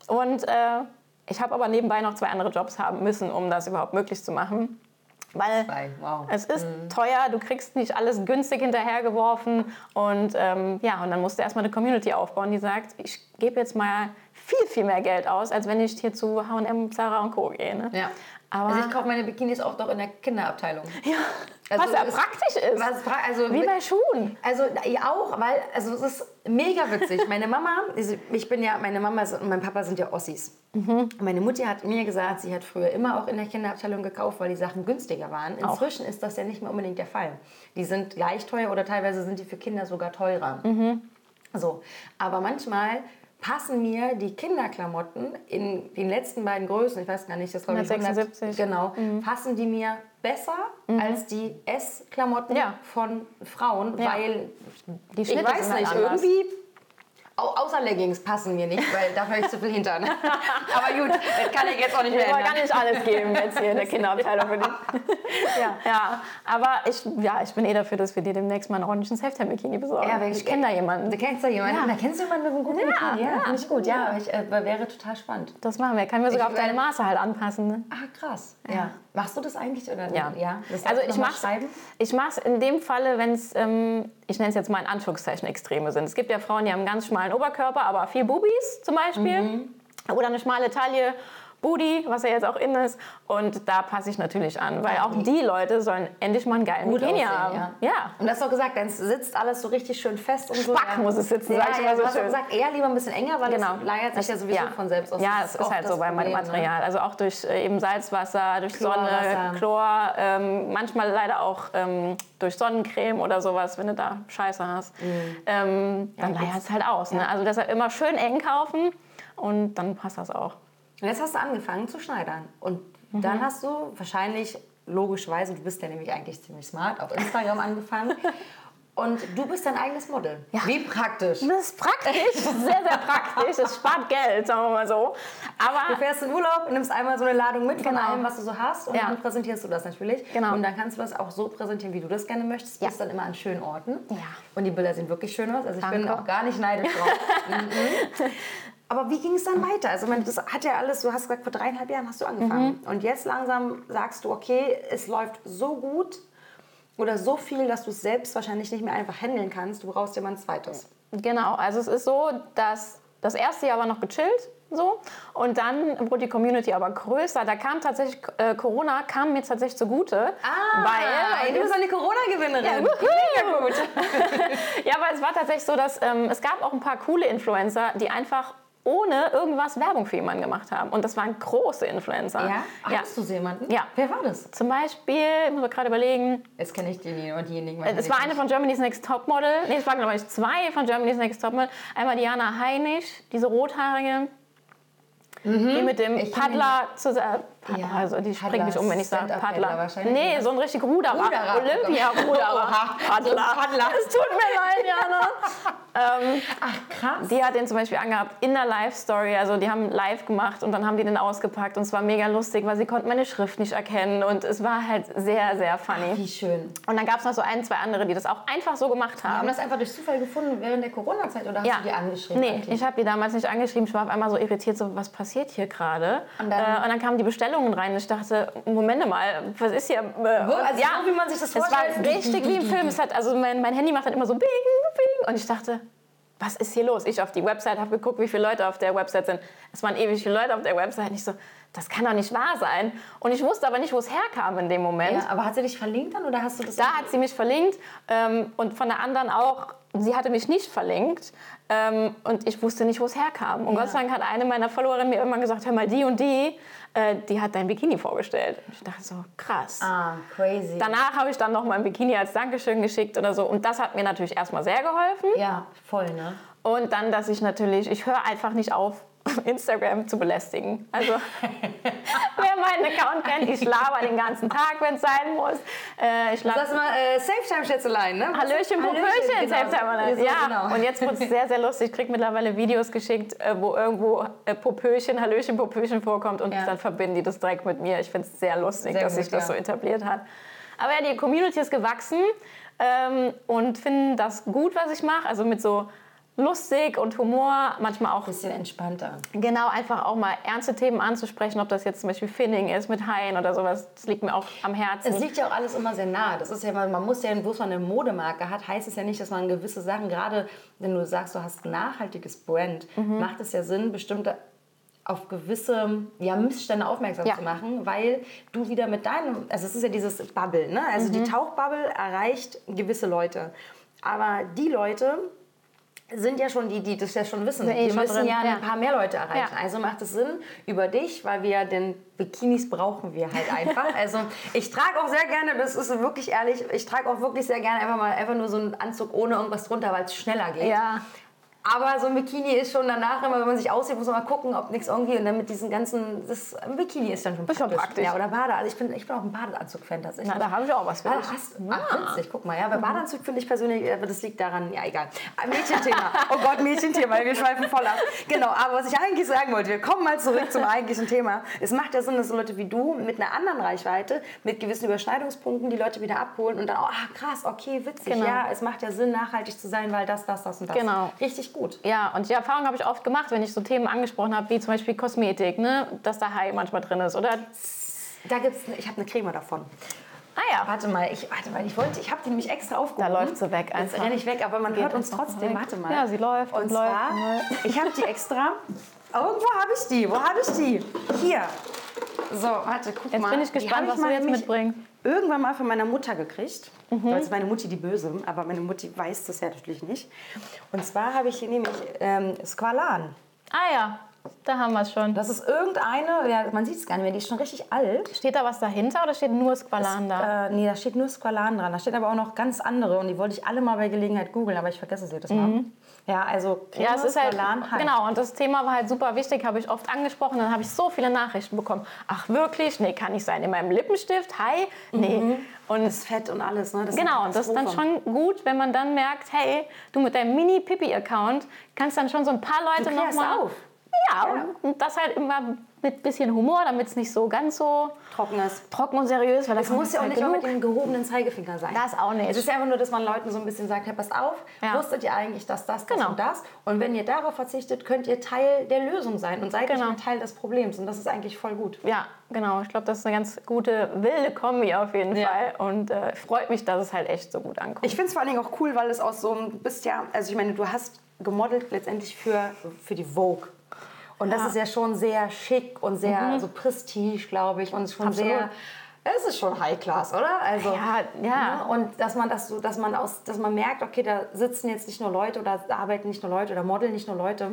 Und äh, ich habe aber nebenbei noch zwei andere Jobs haben müssen, um das überhaupt möglich zu machen. Weil wow. es ist teuer, du kriegst nicht alles günstig hinterhergeworfen. Und ähm, ja, und dann musst du erstmal eine Community aufbauen, die sagt, ich gebe jetzt mal viel, viel mehr Geld aus, als wenn ich hier zu H&M, Zara und Co. gehe. Ne? Ja. Aber also ich kaufe meine Bikinis auch doch in der Kinderabteilung. ja, Also was ja es- praktisch ist. Was, also, Wie bei Schuhen. Also ja, auch, weil also es ist mega witzig. Meine Mama, also ich bin ja, meine Mama und mein Papa sind ja Ossis. Meine Mutti hat mir gesagt, sie hat früher immer auch in der Kinderabteilung gekauft, weil die Sachen günstiger waren. Inzwischen ist das ja nicht mehr unbedingt der Fall. Die sind gleich teuer oder teilweise sind die für Kinder sogar teurer. So, aber manchmal passen mir die Kinderklamotten in den letzten beiden Größen, ich weiß gar nicht, das glaube ich 176. genau, passen die mir besser als die S-Klamotten Ja. von Frauen, Ja. weil Die ich Schnitte weiß sind halt nicht, irgendwie außer Leggings passen mir nicht, weil dafür habe ich zu viel Hintern. <laughs> aber gut, das kann ich jetzt auch nicht mehr Ich ändern. gar nicht alles geben jetzt hier in der <laughs> Kinderabteilung. <laughs> Ja. Ja, aber ich, ja, ich bin eh dafür, dass wir dir demnächst mal einen ordentlichen Self-Bikini besorgen. Ja, ich kenne da jemanden. Du kennst da jemanden? Ja. Da kennst du jemanden mit einem guten Ja, Bikini? ja. finde ich gut. Ja, aber ich, äh, wäre total spannend. Das machen wir. Kann mir sogar Ich auf deine Maße halt anpassen. Ne? Ah, krass. Ja. Machst du das eigentlich oder Ja. ja? Das Also ich mache ich mach's in dem Falle, wenn es, ähm, ich nenne es jetzt mal in Anführungszeichen, Extreme sind. Es gibt ja Frauen, die haben einen ganz schmalen Oberkörper, aber viel Boobies zum Beispiel. Mhm. Oder eine schmale Taille, Booty, was ja jetzt auch in ist. Und da passe ich natürlich an, weil auch die Leute sollen endlich mal einen geilen Gut Bikini aussehen, haben. ja. ja. Und das doch gesagt, dann sitzt alles so richtig schön fest und so. Spack muss es sitzen, ja, sag ich ja, immer so du hast auch schön. gesagt, eher lieber ein bisschen enger, weil Genau. das leiert sich ja sowieso von selbst aus. Ja, es ist oft halt so beim Problem, ne? Material. Also auch durch äh, eben Salzwasser, durch. Sonne, Chlor, ähm, manchmal leider auch ähm, durch Sonnencreme oder sowas, wenn du da Scheiße hast. Mhm. Ähm, dann leiert es halt aus. Ne? Also deshalb immer schön eng kaufen und dann passt das auch. Und jetzt hast du angefangen zu schneidern. Und Mhm. dann hast du wahrscheinlich, logischerweise, du bist ja nämlich eigentlich ziemlich smart, auf Instagram angefangen. <laughs> Und du bist dein eigenes Model. Ja. Wie praktisch. Das ist praktisch, <laughs> sehr, sehr praktisch. Es spart Geld, sagen wir mal so. Du Aber fährst in Urlaub, nimmst einmal so eine Ladung mit von Genau. allem, was du so hast und Ja. dann präsentierst du das natürlich. Genau. Und dann kannst du das auch so präsentieren, wie du das gerne möchtest. Ja. Bist dann immer an schönen Orten. Ja. Und die Bilder sehen wirklich schön aus. Also ich bin Danke. auch gar nicht neidisch drauf. <laughs> mhm. Aber wie ging es dann weiter? Also meine, das hat ja alles, du hast gesagt, vor dreieinhalb Jahren hast du angefangen. Mhm. Und jetzt langsam sagst du, okay, es läuft so gut oder so viel, dass du es selbst wahrscheinlich nicht mehr einfach handeln kannst. Du brauchst jemand zweites. Genau, also es ist so, dass das erste Jahr war noch gechillt. So. Und dann wurde die Community aber größer. Da kam tatsächlich, äh, Corona kam mir tatsächlich zugute. weil du bist eine Corona-Gewinnerin. Ja, wuhu. <laughs> ja, aber es war tatsächlich so, dass ähm, es gab auch ein paar coole Influencer, die einfach ohne irgendwas Werbung für jemanden gemacht haben. Und das waren große Influencer. Ja? ja. Hattest du so jemanden? Ja. Wer war das? Zum Beispiel, ich muss gerade überlegen, Jetzt kenne ich die und diejenigen. Es war eine von Germany's Next Topmodel. Nee, es waren glaube ich zwei von Germany's Next Topmodel. Einmal Diana Heinisch, diese rothaarige, die mit dem Mhm. Ich Paddler zusammen. Paddler. Ja, Also die springt mich um, wenn ich sage Paddler. Nee, ne? so ein richtig Ruderer. Ruderer. Olympia-Ruderer. <laughs> Oha, Paddler. Paddler. Es tut mir leid, Jana. <laughs> ähm, Ach, krass. die hat den zum Beispiel angehabt in der Live-Story. Also die haben live gemacht und dann haben die den ausgepackt. Und es war mega lustig, weil sie konnten meine Schrift nicht erkennen. Und es war halt sehr, sehr funny. Wie schön. Und dann gab es noch so ein, zwei andere, die das auch einfach so gemacht Haben haben. das einfach durch Zufall gefunden während der Corona-Zeit oder hast Ja. du die angeschrieben? Nee, eigentlich? ich habe die damals nicht angeschrieben. Ich war auf einmal so irritiert, so was passiert hier gerade? Und dann- äh, und dann kamen die Bestellungen rein. Ich dachte, Moment mal, was ist hier? Äh, Wo? Also so, wie man sich das Es war vorstellt? richtig wie im Film. Es hat, also mein, mein Handy macht dann immer so Bing, Bing. Und ich dachte, was ist hier los? Ich auf die Website habe geguckt, wie viele Leute auf der Website sind. Es waren ewig viele Leute auf der Website. Und ich so, das kann doch nicht wahr sein. Und ich wusste aber nicht, wo es herkam in dem Moment. Ja, aber hat sie dich verlinkt dann oder hast du das? Da hat sie mich verlinkt ähm, und von der anderen auch, sie hatte mich nicht verlinkt ähm, und ich wusste nicht, wo es herkam. Und Ja. Gott sei Dank hat eine meiner Followerinnen mir irgendwann gesagt, hör mal, die und die, äh, die hat dein Bikini vorgestellt. Und ich dachte so, krass. ah, crazy. Danach habe ich dann noch mal ein Bikini als Dankeschön geschickt oder so. Und das hat mir natürlich erstmal sehr geholfen. ja, voll, ne? Und dann, dass ich natürlich, ich höre einfach nicht auf, Instagram zu belästigen. Also, <laughs> wer meinen Account kennt, ich laber den ganzen Tag, wenn es sein muss. Äh, ich Sag mal, äh, Safe-Time-Schätzelein, ne? Hallöchen, Popöchen, genau. Selbsthermann. So, Ja, genau. und jetzt wird es sehr, sehr lustig. Ich kriege mittlerweile Videos geschickt, äh, wo irgendwo äh, Popöchen, Hallöchen, Popöchen vorkommt und Ja. dann verbinden die das direkt mit mir. Ich finde es sehr lustig, Sehr dass sich das ja. so etabliert hat. Aber ja, die Community ist gewachsen ähm, und finden das gut, was ich mache. Also mit so lustig und Humor, manchmal auch Bisschen entspannter. genau einfach auch mal ernste Themen anzusprechen, ob das jetzt zum Beispiel Finning ist mit Haien oder sowas. Das liegt mir auch am Herzen. Es liegt ja auch alles immer sehr nah. Das ist ja, man muss ja, wo man eine Modemarke hat, heißt es ja nicht, dass man gewisse Sachen, gerade wenn du sagst, du hast ein nachhaltiges Brand, Mhm. macht es ja Sinn, bestimmte auf gewisse ja, Missstände aufmerksam Ja. zu machen, weil du wieder mit deinem, also es ist ja dieses Bubble, ne? also Mhm. die Tauchbubble erreicht gewisse Leute. Aber die Leute sind ja schon die, die das ja schon wissen. Eh Wir schon müssen drin, ja ja. ein paar mehr Leute erreichen. Ja. Also macht es Sinn über dich, weil wir den Bikinis brauchen wir halt einfach. <laughs> Also ich trage auch sehr gerne, das ist wirklich ehrlich, ich trage auch wirklich sehr gerne einfach mal einfach nur so einen Anzug ohne irgendwas drunter, weil es schneller geht. ja. Aber so ein Bikini ist schon danach immer, wenn man sich aussieht, muss man mal gucken, ob nichts irgendwie und dann mit diesen ganzen, das ein Bikini ist dann schon Ist schon praktisch. Ja, oder Bade. Also ich bin, ich bin auch ein Badeanzug-Fan tatsächlich. Na, da habe ich auch was für Ah, dich. hast, ach, witzig, guck mal, ja, bei Badeanzug finde ich persönlich, aber das liegt daran, ja, egal. Ah, Mädchenthema. Oh Gott, Mädchenthema, wir schweifen voll ab. Genau, aber was ich eigentlich sagen wollte, wir kommen mal zurück zum eigentlichen Thema. Es macht ja Sinn, dass so Leute wie du mit einer anderen Reichweite, mit gewissen Überschneidungspunkten die Leute wieder abholen und dann, oh, ah, krass, okay, witzig, Genau. ja, es macht ja Sinn, nachhaltig zu sein, weil das, das, das und das. Genau. Richtig gut. Ja, und die Erfahrung habe ich oft gemacht, wenn ich so Themen angesprochen habe, wie zum Beispiel Kosmetik, ne? dass da Hai manchmal drin ist. Oder, Da gibt's, ich habe eine Creme davon. ah ja, Warte mal, ich, warte mal, ich wollte, ich habe die nämlich extra da aufgehoben. läuft sie weg Jetzt einfach. renne ich weg, aber man Geht hört uns trotzdem. weg. Warte mal. Ja, sie läuft Und und zwar, läuft. ich habe die extra. Irgendwo habe ich die. Wo habe ich die? Hier. So, warte, guck Jetzt mal. bin ich gespannt, was du jetzt mitbringst. Irgendwann mal von meiner Mutter gekriegt. Mhm. Das ist meine Mutti die Böse, aber meine Mutti weiß das ja natürlich nicht. Und zwar habe ich hier nämlich ähm, Squalan. Ah ja, da haben wir es schon. Das ist irgendeine, ja, man sieht es gar nicht mehr, die ist schon richtig alt. Steht da was dahinter oder steht nur Squalan da? Äh, nee, da steht nur Squalan dran. Da steht aber auch noch ganz andere und die wollte ich alle mal bei Gelegenheit googeln, aber ich vergesse sie jedes Mal. Ja, also Mhm. Ja, es ist halt, Hai. genau, und das Thema war halt super wichtig, habe ich oft angesprochen. Dann habe ich so viele Nachrichten bekommen. Ach, wirklich? Nee, kann nicht sein. In meinem Lippenstift? Hi? Nee. Und Das Fett und alles, ne? Das Genau, und das ist dann schon gut, wenn man dann merkt, hey, du mit deinem Mini-Pipi-Account kannst dann schon so ein paar Leute Du noch klärst mal auf. Ja, Ja. Und das halt immer mit bisschen Humor, damit es nicht so ganz so Trockenes. trocken und seriös, weil Es muss ja auch nicht genug. immer mit dem gehobenen Zeigefinger sein. Das auch nicht. Es ist einfach nur, dass man Leuten so ein bisschen sagt, hey, passt auf, Ja. wusstet ihr eigentlich, dass das, das Genau. und das? Und wenn ihr darauf verzichtet, könnt ihr Teil der Lösung sein und seid Genau. nicht Teil des Problems. Und das ist eigentlich voll gut. Ja, genau. Ich glaube, das ist eine ganz gute, wilde Kombi auf jeden Ja. Fall. Und äh, freut mich, dass es halt echt so gut ankommt. Ich finde es vor allen Dingen auch cool, weil es aus so einem, du bist ja, also ich meine, du hast gemodelt letztendlich für, für die Vogue. Und das Ja. ist ja schon sehr schick und sehr so prestige, glaube ich. Und es ist schon Absolut. sehr, es ist schon High Class, oder? Also, Ja, ja. ne? Und dass man das so, dass man aus, dass man merkt, okay, da sitzen jetzt nicht nur Leute oder arbeiten nicht nur Leute oder modeln nicht nur Leute,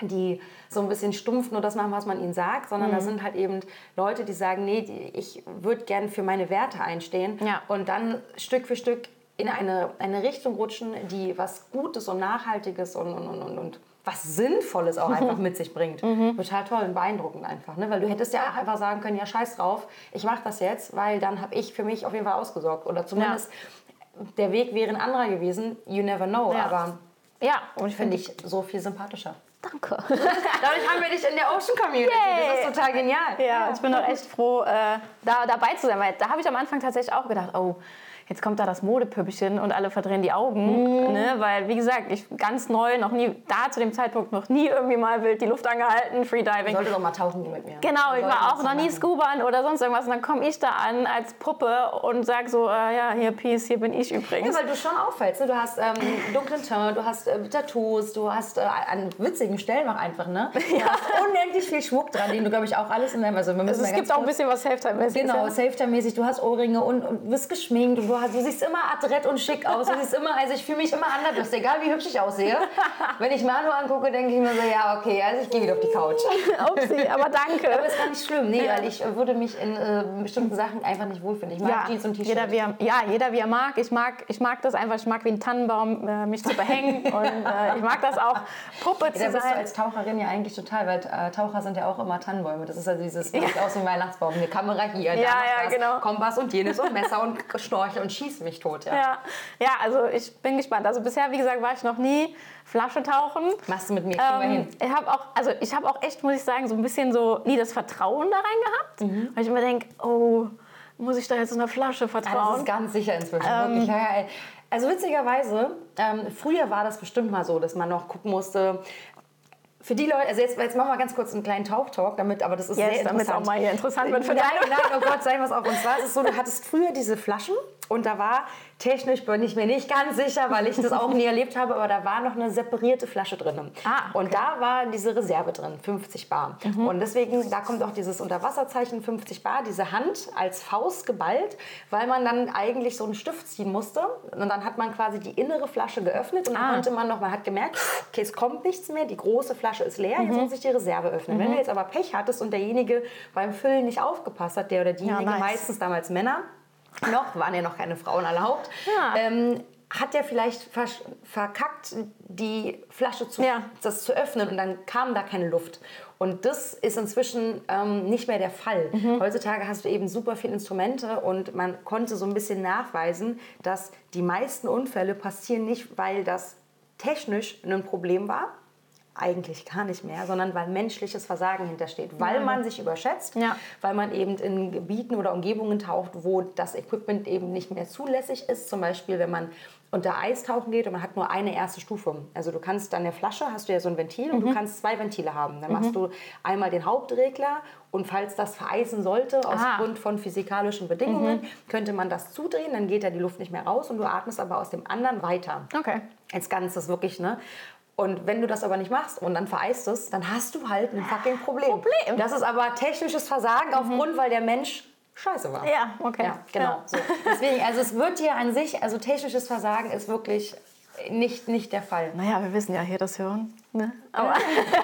die so ein bisschen stumpf nur das machen, was man ihnen sagt, sondern Mhm. da sind halt eben Leute, die sagen, nee, ich würde gerne für meine Werte einstehen Ja. und dann Stück für Stück in eine, eine Richtung rutschen, die was Gutes und Nachhaltiges und, und, und, und, und was Sinnvolles auch einfach mit sich bringt. Total toll und beeindruckend einfach. Ne? Weil du hättest ja auch einfach sagen können, ja scheiß drauf, ich mache das jetzt, weil dann habe ich für mich auf jeden Fall ausgesorgt. Oder zumindest der Weg wäre ein anderer gewesen. You never know. Ja. Aber Ja, und ich finde finde ich so viel sympathischer. Danke. <laughs> Dadurch haben wir dich in der Ocean Community. Yay. Das ist total genial. Ja, ich bin auch echt froh, äh, da dabei zu sein, weil da habe ich am Anfang tatsächlich auch gedacht, oh, jetzt kommt da das Modepüppchen und alle verdrehen die Augen, ne? weil wie gesagt, ich ganz neu, noch nie, da zu dem Zeitpunkt noch nie irgendwie mal wild die Luft angehalten, Freediving. Sollte doch mal tauchen gehen mit mir. Genau, ich war auch noch nie. Scubern oder sonst irgendwas. Und dann komme ich da an als Puppe und sag so, äh, ja, hier, Peace, hier bin ich Ja, übrigens. weil du schon auffällst. Ne? Du hast ähm, dunklen Teint, du hast äh, Tattoos, du hast äh, an witzigen Stellen auch einfach, ne? <laughs> Du hast unendlich viel Schmuck dran, den du, glaube ich, auch alles in deinem... Also, wir müssen Also es gibt auch ein bisschen was Selftime-mäßiges. Genau, ja. Safety-mäßig. Du hast Ohrringe und, und bist geschminkt und du, hast, du siehst immer adrett und schick aus. Du siehst immer, also ich fühle mich immer anders, egal wie hübsch ich aussehe. <laughs> Wenn ich Manu angucke, denke ich mir so, ja, okay, also ich gehe wieder auf die Couch. <laughs> Upsi, aber danke. Aber ist gar nicht schlimm, nee, weil ich würde mich in äh, bestimmten Sachen einfach nicht wohlfühlen. Ich mag Ja, Jeans und T-Shirt. jeder wie er, ja, jeder wie er mag. Ich mag, ich mag das einfach. Ich mag wie ein Tannenbaum äh, mich zu behängen <laughs> und äh, ich mag das auch Puppe Ja, zu da bist du sein. als Taucherin ja eigentlich total, weil äh, Taucher sind ja auch immer Tannenbäume. Das ist also dieses, ja. aus wie ein Weihnachtsbaum. Eine Kamera hier, Ja, ja, genau. Kompass und jenes und Messer und und schieß mich tot. Ja. Ja, ja, also ich bin gespannt. Also bisher, wie gesagt, war ich noch nie Flasche tauchen. Machst du mit mir, Ähm, ich habe auch, also ich habe auch echt, muss ich sagen, so ein bisschen so nie das Vertrauen da rein gehabt, Mhm. weil ich immer denke, oh, muss ich da jetzt in einer Flasche Ah, das vertrauen? ist ganz sicher inzwischen. Ähm, wirklich. Ja, ja. Also witzigerweise, ähm, früher war das bestimmt mal so, dass man noch gucken musste. Für die Leute, also jetzt, jetzt machen wir ganz kurz einen kleinen Tauchtalk, damit, aber das ist Yes, sehr damit es auch interessant. mal hier interessant wird für nein, nein, oh Gott, sei was auf. Und zwar ist es so, du hattest früher diese Flaschen und da war, technisch bin ich mir nicht ganz sicher, weil ich das auch nie <laughs> erlebt habe, aber da war noch eine separierte Flasche drin. Ah, okay. Und da war diese Reserve drin, 50 Bar. Und deswegen, da kommt auch dieses Unterwasserzeichen 50 Bar, diese Hand als Faust geballt, weil man dann eigentlich so einen Stift ziehen musste. Und dann hat man quasi die innere Flasche geöffnet und dann Ah. konnte man noch, man hat gemerkt, okay, es kommt nichts mehr, die große Flasche ist leer, jetzt muss ich die Reserve öffnen. Wenn du jetzt aber Pech hattest und derjenige beim Füllen nicht aufgepasst hat, der oder diejenige, nice. meistens damals Männer, noch waren ja noch keine Frauen erlaubt, Ja. ähm, hat der vielleicht verkackt, die Flasche zu, Ja. das zu öffnen und dann kam da keine Luft. Und das ist inzwischen ähm, nicht mehr der Fall. Mhm. Heutzutage hast du eben super viele Instrumente und man konnte so ein bisschen nachweisen, dass die meisten Unfälle passieren nicht, weil das technisch ein Problem war, eigentlich gar nicht mehr, sondern weil menschliches Versagen hintersteht, weil man sich überschätzt, Ja. weil man eben in Gebieten oder Umgebungen taucht, wo das Equipment eben nicht mehr zulässig ist. Zum Beispiel, wenn man unter Eis tauchen geht und man hat nur eine erste Stufe. Also du kannst an der Flasche, hast du ja so ein Ventil und du kannst zwei Ventile haben. Dann machst du einmal den Hauptregler und falls das vereisen sollte, aus Ah. Grund von physikalischen Bedingungen, könnte man das zudrehen, dann geht da die Luft nicht mehr raus und du atmest aber aus dem anderen weiter Okay. als Ganzes wirklich, ne? Und wenn du das aber nicht machst und dann vereist es, dann hast du halt ein fucking Problem. Problem. Das ist aber technisches Versagen aufgrund, weil der Mensch scheiße war. Ja, okay. Ja, genau. Ja. So. Deswegen, also es wird hier an sich, also technisches Versagen ist wirklich nicht, nicht der Fall. Naja, wir wissen ja hier das Hören. Ne? Aber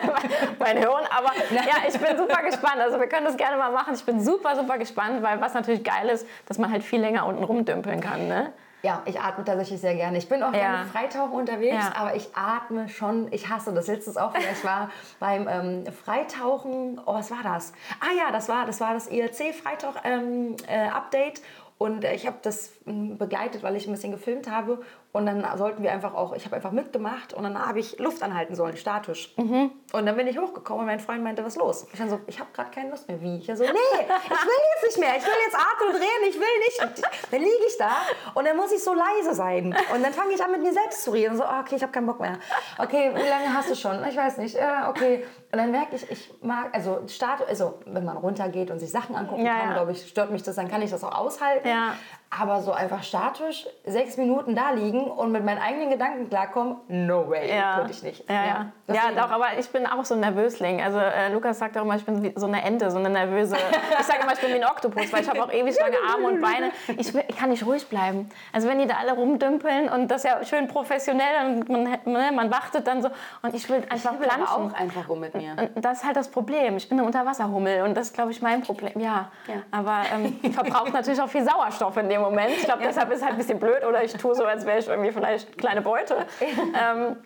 <laughs> mein Hören, aber ja, ich bin super gespannt. Also wir können das gerne mal machen. Ich bin super, super gespannt, weil was natürlich geil ist, dass man halt viel länger unten rumdümpeln kann. Ne? Ja, ich atme tatsächlich sehr gerne. Ich bin auch Ja. gerne Freitauchen unterwegs, Ja. aber ich atme schon, ich hasse das. Letztes auch wieder, ich war <laughs> beim ähm, Freitauchen, oh, was war das? Ah ja, das war das, war das IRC-Freitauch-Update. und äh, ich habe das ähm, begleitet, weil ich ein bisschen gefilmt habe. Und dann sollten wir einfach auch, ich habe einfach mitgemacht und dann habe ich Luft anhalten sollen, statisch. Und dann bin ich hochgekommen und mein Freund meinte, was ist los? Ich dann so, ich habe gerade keine Lust mehr. Wie? Ich so, nee, <laughs> ich will jetzt nicht mehr. Ich will jetzt atmen und drehen, ich will nicht. Dann liege ich da und dann muss ich so leise sein. Und dann fange ich an, mit mir selbst zu reden. So, oh, okay, ich habe keinen Bock mehr. Okay, wie lange hast du schon? Ich weiß nicht. Ja, okay. Und dann merke ich, ich mag, also Start, also wenn man runtergeht und sich Sachen angucken Ja, kann, ja. glaube ich, stört mich das, dann kann ich das auch aushalten. Ja. Aber so einfach statisch sechs Minuten da liegen und mit meinen eigenen Gedanken klarkommen, no way, Ja. könnte ich nicht. Ja, ja. Ja, doch, aber ich bin auch so ein Nervösling. Also äh, Lukas sagt auch immer, ich bin wie so eine Ente, so eine nervöse. <laughs> Ich sage immer, ich bin wie ein Oktopus, weil ich habe auch ewig lange Arme und Beine. Ich, ich kann nicht ruhig bleiben. Also wenn die da alle rumdümpeln und das ja schön professionell und man, ne, man wartet dann so und ich will einfach Ich planschen. auch einfach rum mit mir. Und das ist halt das Problem. Ich bin eine Unterwasserhummel und das ist, glaube ich, mein Problem. Ja, Ja. aber ähm, verbraucht natürlich auch viel Sauerstoff in dem Moment. Ich glaube, deshalb ist es halt ein bisschen blöd oder ich tue so, als wäre ich irgendwie vielleicht kleine Beute. ähm,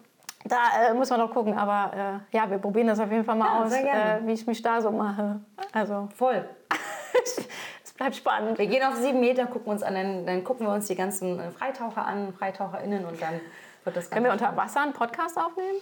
Da äh, muss man noch gucken, aber äh, ja, wir probieren das auf jeden Fall mal Ja, aus, äh, wie ich mich da so mache. Also, Voll. <laughs> es bleibt spannend. Wir gehen auf sieben Meter, gucken uns an, dann, dann gucken wir uns die ganzen äh, Freitaucher an, FreitaucherInnen und dann wird das Können wir unter Wasser einen Podcast aufnehmen?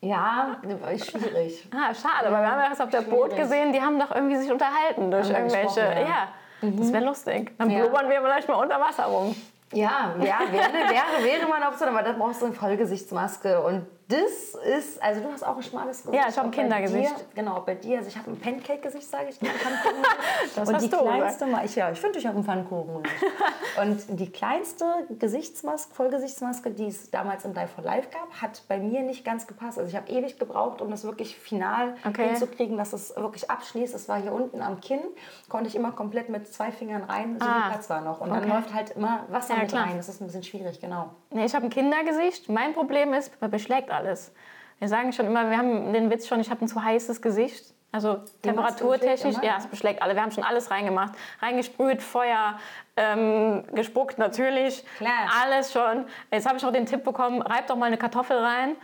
Ja, ist schwierig. Ah, schade, aber wir haben ja das auf der Boot Schwierig. gesehen, die haben doch irgendwie sich unterhalten durch Haben irgendwelche. Ja, ja. das wäre lustig. Dann Ja. blubbern wir vielleicht mal unter Wasser rum. Ja, wäre, wäre, wäre mal eine Option, aber da brauchst du eine Vollgesichtsmaske. Und das ist, also du hast auch ein schmales Gesicht. Ja, ich hab ein Kindergesicht. Dir, genau, bei dir. Also ich habe ein Pancake-Gesicht, sage ich. <laughs> Das und hast die du kleinste, Ma- ich, ja, ich finde, ich habe einen Pfannkuchen. und die kleinste Gesichtsmaske, Vollgesichtsmaske, die es damals im Live for Life gab, hat bei mir nicht ganz gepasst. Also ich habe ewig gebraucht, um das wirklich final Okay. hinzukriegen, dass es wirklich abschließt. Es war hier unten am Kinn, konnte ich immer komplett mit zwei Fingern rein, so Ah, viel Platz war noch. Und dann okay. läuft halt immer Wasser Ja, mit klar. rein. Das ist ein bisschen schwierig, genau. Nee, ich habe ein Kindergesicht. Mein Problem ist, man beschlägt alles. Wir sagen schon immer, wir haben den Witz schon, ich habe ein zu heißes Gesicht. Also temperaturtechnisch, ja, es beschlägt alle. Wir haben schon alles reingemacht. Reingesprüht, Feuer, ähm, gespuckt natürlich. Klar. Alles schon. Jetzt habe ich noch den Tipp bekommen, reib doch mal eine Kartoffel rein.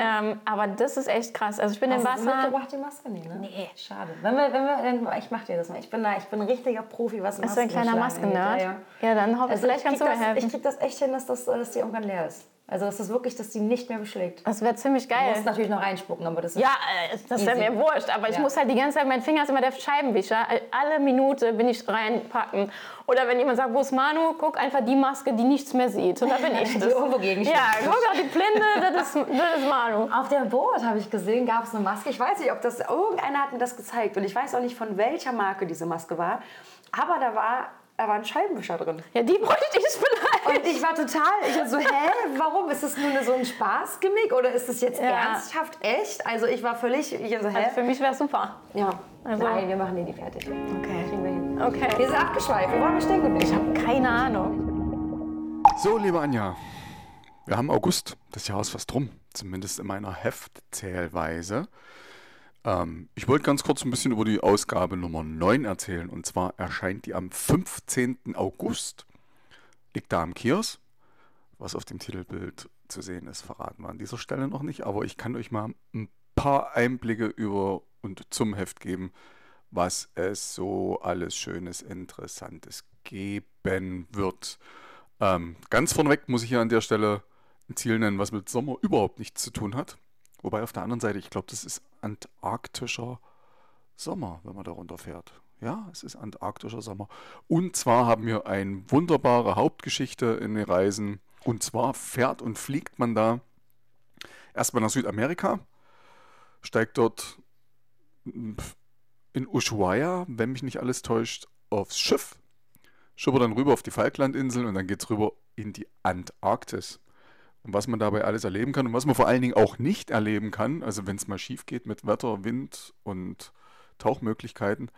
Ähm, aber das ist echt krass. Also ich bin im Hast du Wasser. mitgebracht die Maske? Nee, ne? Nee. Schade. Wenn wir, wenn wir, ich mach dir das mal. Ich bin, da, ich bin ein richtiger Profi, was Bist du ein kleiner Masken Maskennerd? Ja, ja. Ja, dann hoffe ich, Also vielleicht ich kannst du mir helfen. Ich krieg das echt hin, dass, das, dass die irgendwann leer ist. Also das wirklich, dass die nicht mehr beschlägt. Das wäre ziemlich Du geil. musst natürlich noch reinspucken, aber das ist... Ja, äh, das wäre mir wurscht. Aber ich Ja. muss halt die ganze Zeit, mein Finger ist immer der Scheibenwischer. Äh, Alle Minute bin ich reinpacken. Oder wenn jemand sagt, wo ist Manu? Guck einfach die Maske, die nichts mehr sieht. Und da bin ich <laughs> das. irgendwo. Ja, guck auch die Blinde, <laughs> das ist, das ist Manu. Auf der Boot habe ich gesehen, gab es eine Maske. Ich weiß nicht, ob das irgendeiner hat mir das gezeigt und ich weiß auch nicht von welcher Marke diese Maske war. Aber da war, da war ein Scheibenwischer drin. Ja, die bräuchte ich. Und ich war total, ich war so, hä, warum? Ist das nur so ein Spaßgimmick oder ist das jetzt Ja. ernsthaft echt? Also ich war völlig, ich so, hä? Also für mich wäre super. ja. Also- Nein, wir machen die, die fertig. Okay. Kriegen wir hin. Okay. Wir sind abgeschweift, wo waren wir stehen geblieben? Ich habe keine Ahnung. So, liebe Anja, wir haben August. Das Jahr ist fast rum, zumindest in meiner Heftzählweise. Ähm, ich wollte ganz kurz ein bisschen über die Ausgabe Nummer 9 erzählen. Und zwar erscheint die am 15. August. Liegt da am Kiosk. Was auf dem Titelbild zu sehen ist, verraten wir an dieser Stelle noch nicht. Aber ich kann euch mal ein paar Einblicke über und zum Heft geben, was es so alles Schönes, Interessantes geben wird. Ähm, ganz vorneweg muss ich hier an der Stelle ein Ziel nennen, was mit Sommer überhaupt nichts zu tun hat. Wobei auf der anderen Seite, ich glaube, das ist antarktischer Sommer, wenn man darunter fährt. Ja, es ist antarktischer Sommer. Und zwar haben wir eine wunderbare Hauptgeschichte in den Reisen. Und zwar fährt und fliegt man da erstmal nach Südamerika, steigt dort in Ushuaia, wenn mich nicht alles täuscht, aufs Schiff, schippert dann rüber auf die Falklandinseln und dann geht es rüber in die Antarktis. Und was man dabei alles erleben kann und was man vor allen Dingen auch nicht erleben kann, also wenn es mal schief geht mit Wetter, Wind und Tauchmöglichkeiten,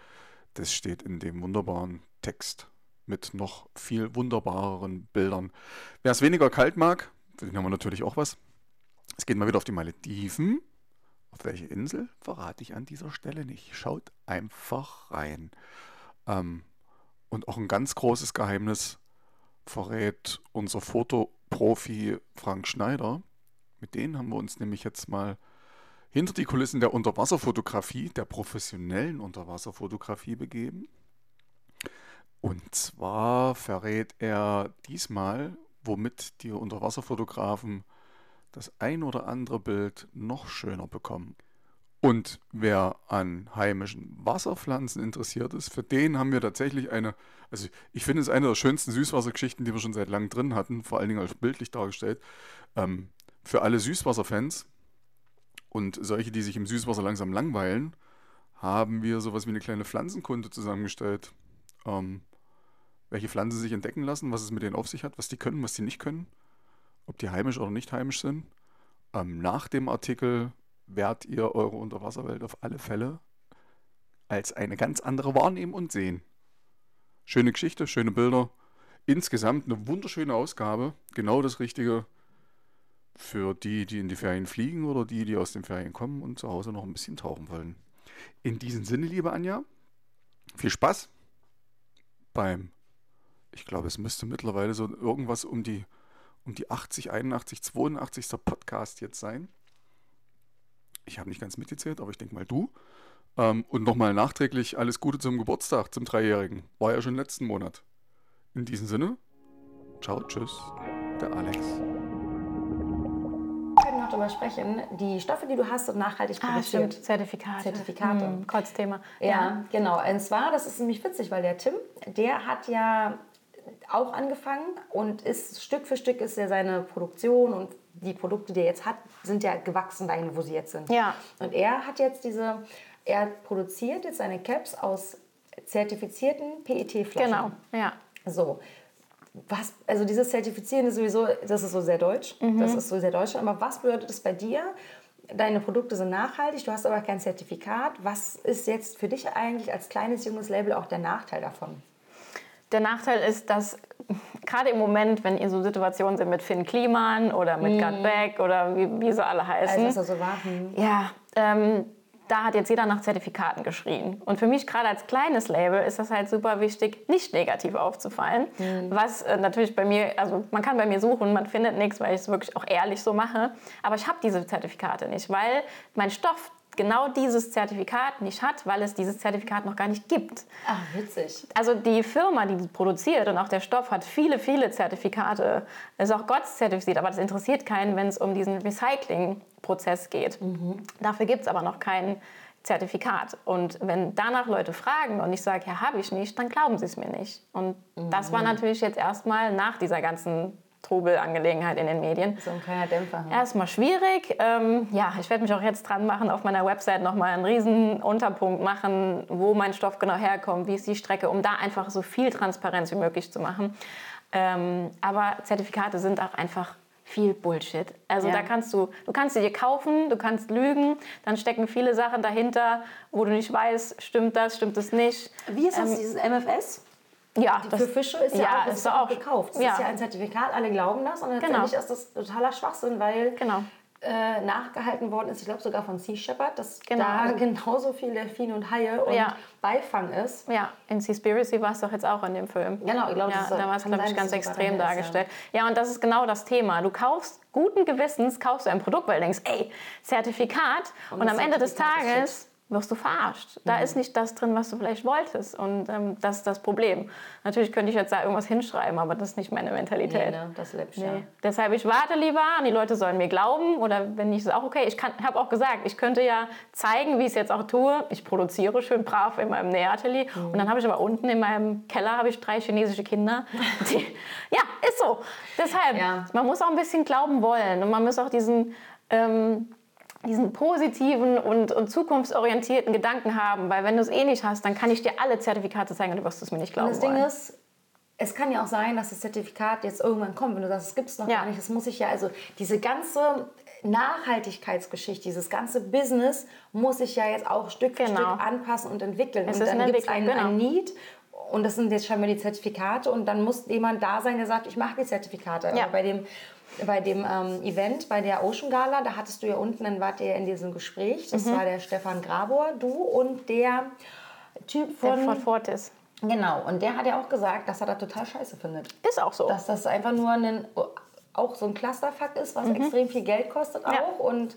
das steht in dem wunderbaren Text mit noch viel wunderbareren Bildern. Wer es weniger kalt mag, für den haben wir natürlich auch was. Es geht mal wieder auf die Malediven. Auf welche Insel verrate ich an dieser Stelle nicht. Schaut einfach rein. Ähm, und auch ein ganz großes Geheimnis verrät unser Fotoprofi Frank Schneider. Mit denen haben wir uns nämlich jetzt mal hinter die Kulissen der Unterwasserfotografie, der professionellen Unterwasserfotografie begeben. Und zwar verrät er diesmal, womit die Unterwasserfotografen das ein oder andere Bild noch schöner bekommen. Und wer an heimischen Wasserpflanzen interessiert ist, für den haben wir tatsächlich eine, also ich finde es eine der schönsten Süßwassergeschichten, die wir schon seit langem drin hatten, vor allen Dingen als bildlich dargestellt. Ähm, für alle Süßwasserfans und solche, die sich im Süßwasser langsam langweilen, haben wir sowas wie eine kleine Pflanzenkunde zusammengestellt. Ähm, welche Pflanzen sich entdecken lassen, was es mit denen auf sich hat, was die können, was die nicht können, ob die heimisch oder nicht heimisch sind. Ähm, nach dem Artikel werdet ihr eure Unterwasserwelt auf alle Fälle als eine ganz andere wahrnehmen und sehen. Schöne Geschichte, schöne Bilder. Insgesamt eine wunderschöne Ausgabe. Genau das Richtige für die, die in die Ferien fliegen oder die, die aus den Ferien kommen und zu Hause noch ein bisschen tauchen wollen. In diesem Sinne, liebe Anja, viel Spaß beim, ich glaube, es müsste mittlerweile so irgendwas um die um die 80, 81, 82. Podcast jetzt sein. Ich habe nicht ganz mitgezählt, aber ich denke mal du. Ähm, und nochmal nachträglich alles Gute zum Geburtstag, zum Dreijährigen. War ja schon letzten Monat. In diesem Sinne, ciao, tschüss, der Alex. Darüber sprechen. Die Stoffe, die du hast, sind nachhaltig Ah, produziert. stimmt. Zertifikate. Zertifikate. Hm, Kotzthema. Ja, genau. Und zwar, das ist nämlich witzig, weil der Tim, der hat ja auch angefangen und ist Stück für Stück ist ja seine Produktion und die Produkte, die er jetzt hat, sind ja gewachsen dahin, wo sie jetzt sind. Ja. Und er hat jetzt diese, er produziert jetzt seine Caps aus zertifizierten PET-Flaschen. Genau, ja. So. Was, also dieses Zertifizieren ist sowieso, das ist so sehr deutsch. Das ist so sehr deutsch. Aber was bedeutet es bei dir? Deine Produkte sind nachhaltig, du hast aber kein Zertifikat. Was ist jetzt für dich eigentlich als kleines, junges Label auch der Nachteil davon? Der Nachteil ist, dass gerade im Moment, wenn ihr so Situationen sind mit Finn Kliman oder mit Gut Back oder wie, wie sie alle heißen, Also, so war. Hm. ja, ähm, da hat jetzt jeder nach Zertifikaten geschrien. Und für mich gerade als kleines Label ist das halt super wichtig, nicht negativ aufzufallen. Was äh, natürlich bei mir, also man kann bei mir suchen, man findet nichts, weil ich es wirklich auch ehrlich so mache. Aber ich habe diese Zertifikate nicht, weil mein Stoff genau dieses Zertifikat nicht hat, weil es dieses Zertifikat noch gar nicht gibt. Ach, witzig. Also die Firma, die produziert und auch der Stoff hat viele, viele Zertifikate. Ist auch Gott zertifiziert, aber das interessiert keinen, wenn es um diesen Recycling-Prozess geht. Dafür gibt es aber noch kein Zertifikat. Und wenn danach Leute fragen und ich sage, ja, habe ich nicht, dann glauben sie es mir nicht. Und das war natürlich jetzt erstmal nach dieser ganzen Trubelangelegenheit in den Medien. So ein kleiner Dämpfer. hm. Erstmal schwierig. Ähm, ja, ich werde mich auch jetzt dran machen, auf meiner Website nochmal einen riesen Unterpunkt machen, wo mein Stoff genau herkommt, wie ist die Strecke, um da einfach so viel Transparenz wie möglich zu machen. Ähm, aber Zertifikate sind auch einfach viel Bullshit. Also Ja. da kannst du, du kannst sie dir kaufen, du kannst lügen, dann stecken viele Sachen dahinter, wo du nicht weißt, stimmt das, stimmt es nicht. Wie ist das, dieses MFS? Ja, Für Fische ist ja, auch, ist ja auch gekauft. Das Ja. ist ja ein Zertifikat, alle glauben das. Und Genau. letztendlich ist das totaler Schwachsinn, weil Genau. äh, nachgehalten worden ist, ich glaube sogar von Sea Shepherd, dass Genau. da <laughs> genauso viel Delfine und Haie und Ja. Beifang ist. Ja, in Seaspiracy war es doch jetzt auch in dem Film. Genau, ich glaube, ja, das da war es, glaube ich, ganz extrem dargestellt. Ja. und das ist genau das Thema. Du kaufst guten Gewissens, kaufst du ein Produkt, weil du denkst, ey, Zertifikat. Und, das am Ende des Tages wirst du verarscht. Da ist nicht das drin, was du vielleicht wolltest. Und ähm, das ist das Problem. Natürlich könnte ich jetzt da irgendwas hinschreiben, aber das ist nicht meine Mentalität. Nee, ne? Das lebst Nee. ja. Deshalb, ich warte lieber und die Leute sollen mir glauben oder wenn nicht, ist auch okay. Ich habe auch gesagt, ich könnte ja zeigen, wie ich es jetzt auch tue. Ich produziere schön brav in meinem Nähatelier Mhm. und dann habe ich aber unten in meinem Keller habe ich drei chinesische Kinder. <laughs> Die, ja, ist so. Deshalb, Ja. man muss auch ein bisschen glauben wollen und man muss auch diesen... Ähm, diesen positiven und, und zukunftsorientierten Gedanken haben, weil wenn du es eh nicht hast, dann kann ich dir alle Zertifikate zeigen und du wirst es mir nicht glauben Und das Ding wollen. ist, es kann ja auch sein, dass das Zertifikat jetzt irgendwann kommt, wenn du sagst, es gibt es noch Ja. gar nicht. Das muss ich ja, also diese ganze Nachhaltigkeitsgeschichte, dieses ganze Business muss sich ja jetzt auch Stück für Genau. Stück anpassen und entwickeln. Es und dann gibt es einen, genau. einen Need und das sind jetzt scheinbar die Zertifikate und dann muss jemand da sein, der sagt, ich mache die Zertifikate. Ja. Aber bei dem, bei dem ähm, Event, bei der Ocean Gala, da hattest du ja unten, dann wart ihr in diesem Gespräch, das Mhm. war der Stefan Grabor, du und der Typ Der von... Ford Fortis. Genau, und der hat ja auch gesagt, dass er das total scheiße findet. Ist auch so. Dass das einfach nur ein, auch so ein Clusterfuck ist, was extrem viel Geld kostet auch. Ja. Und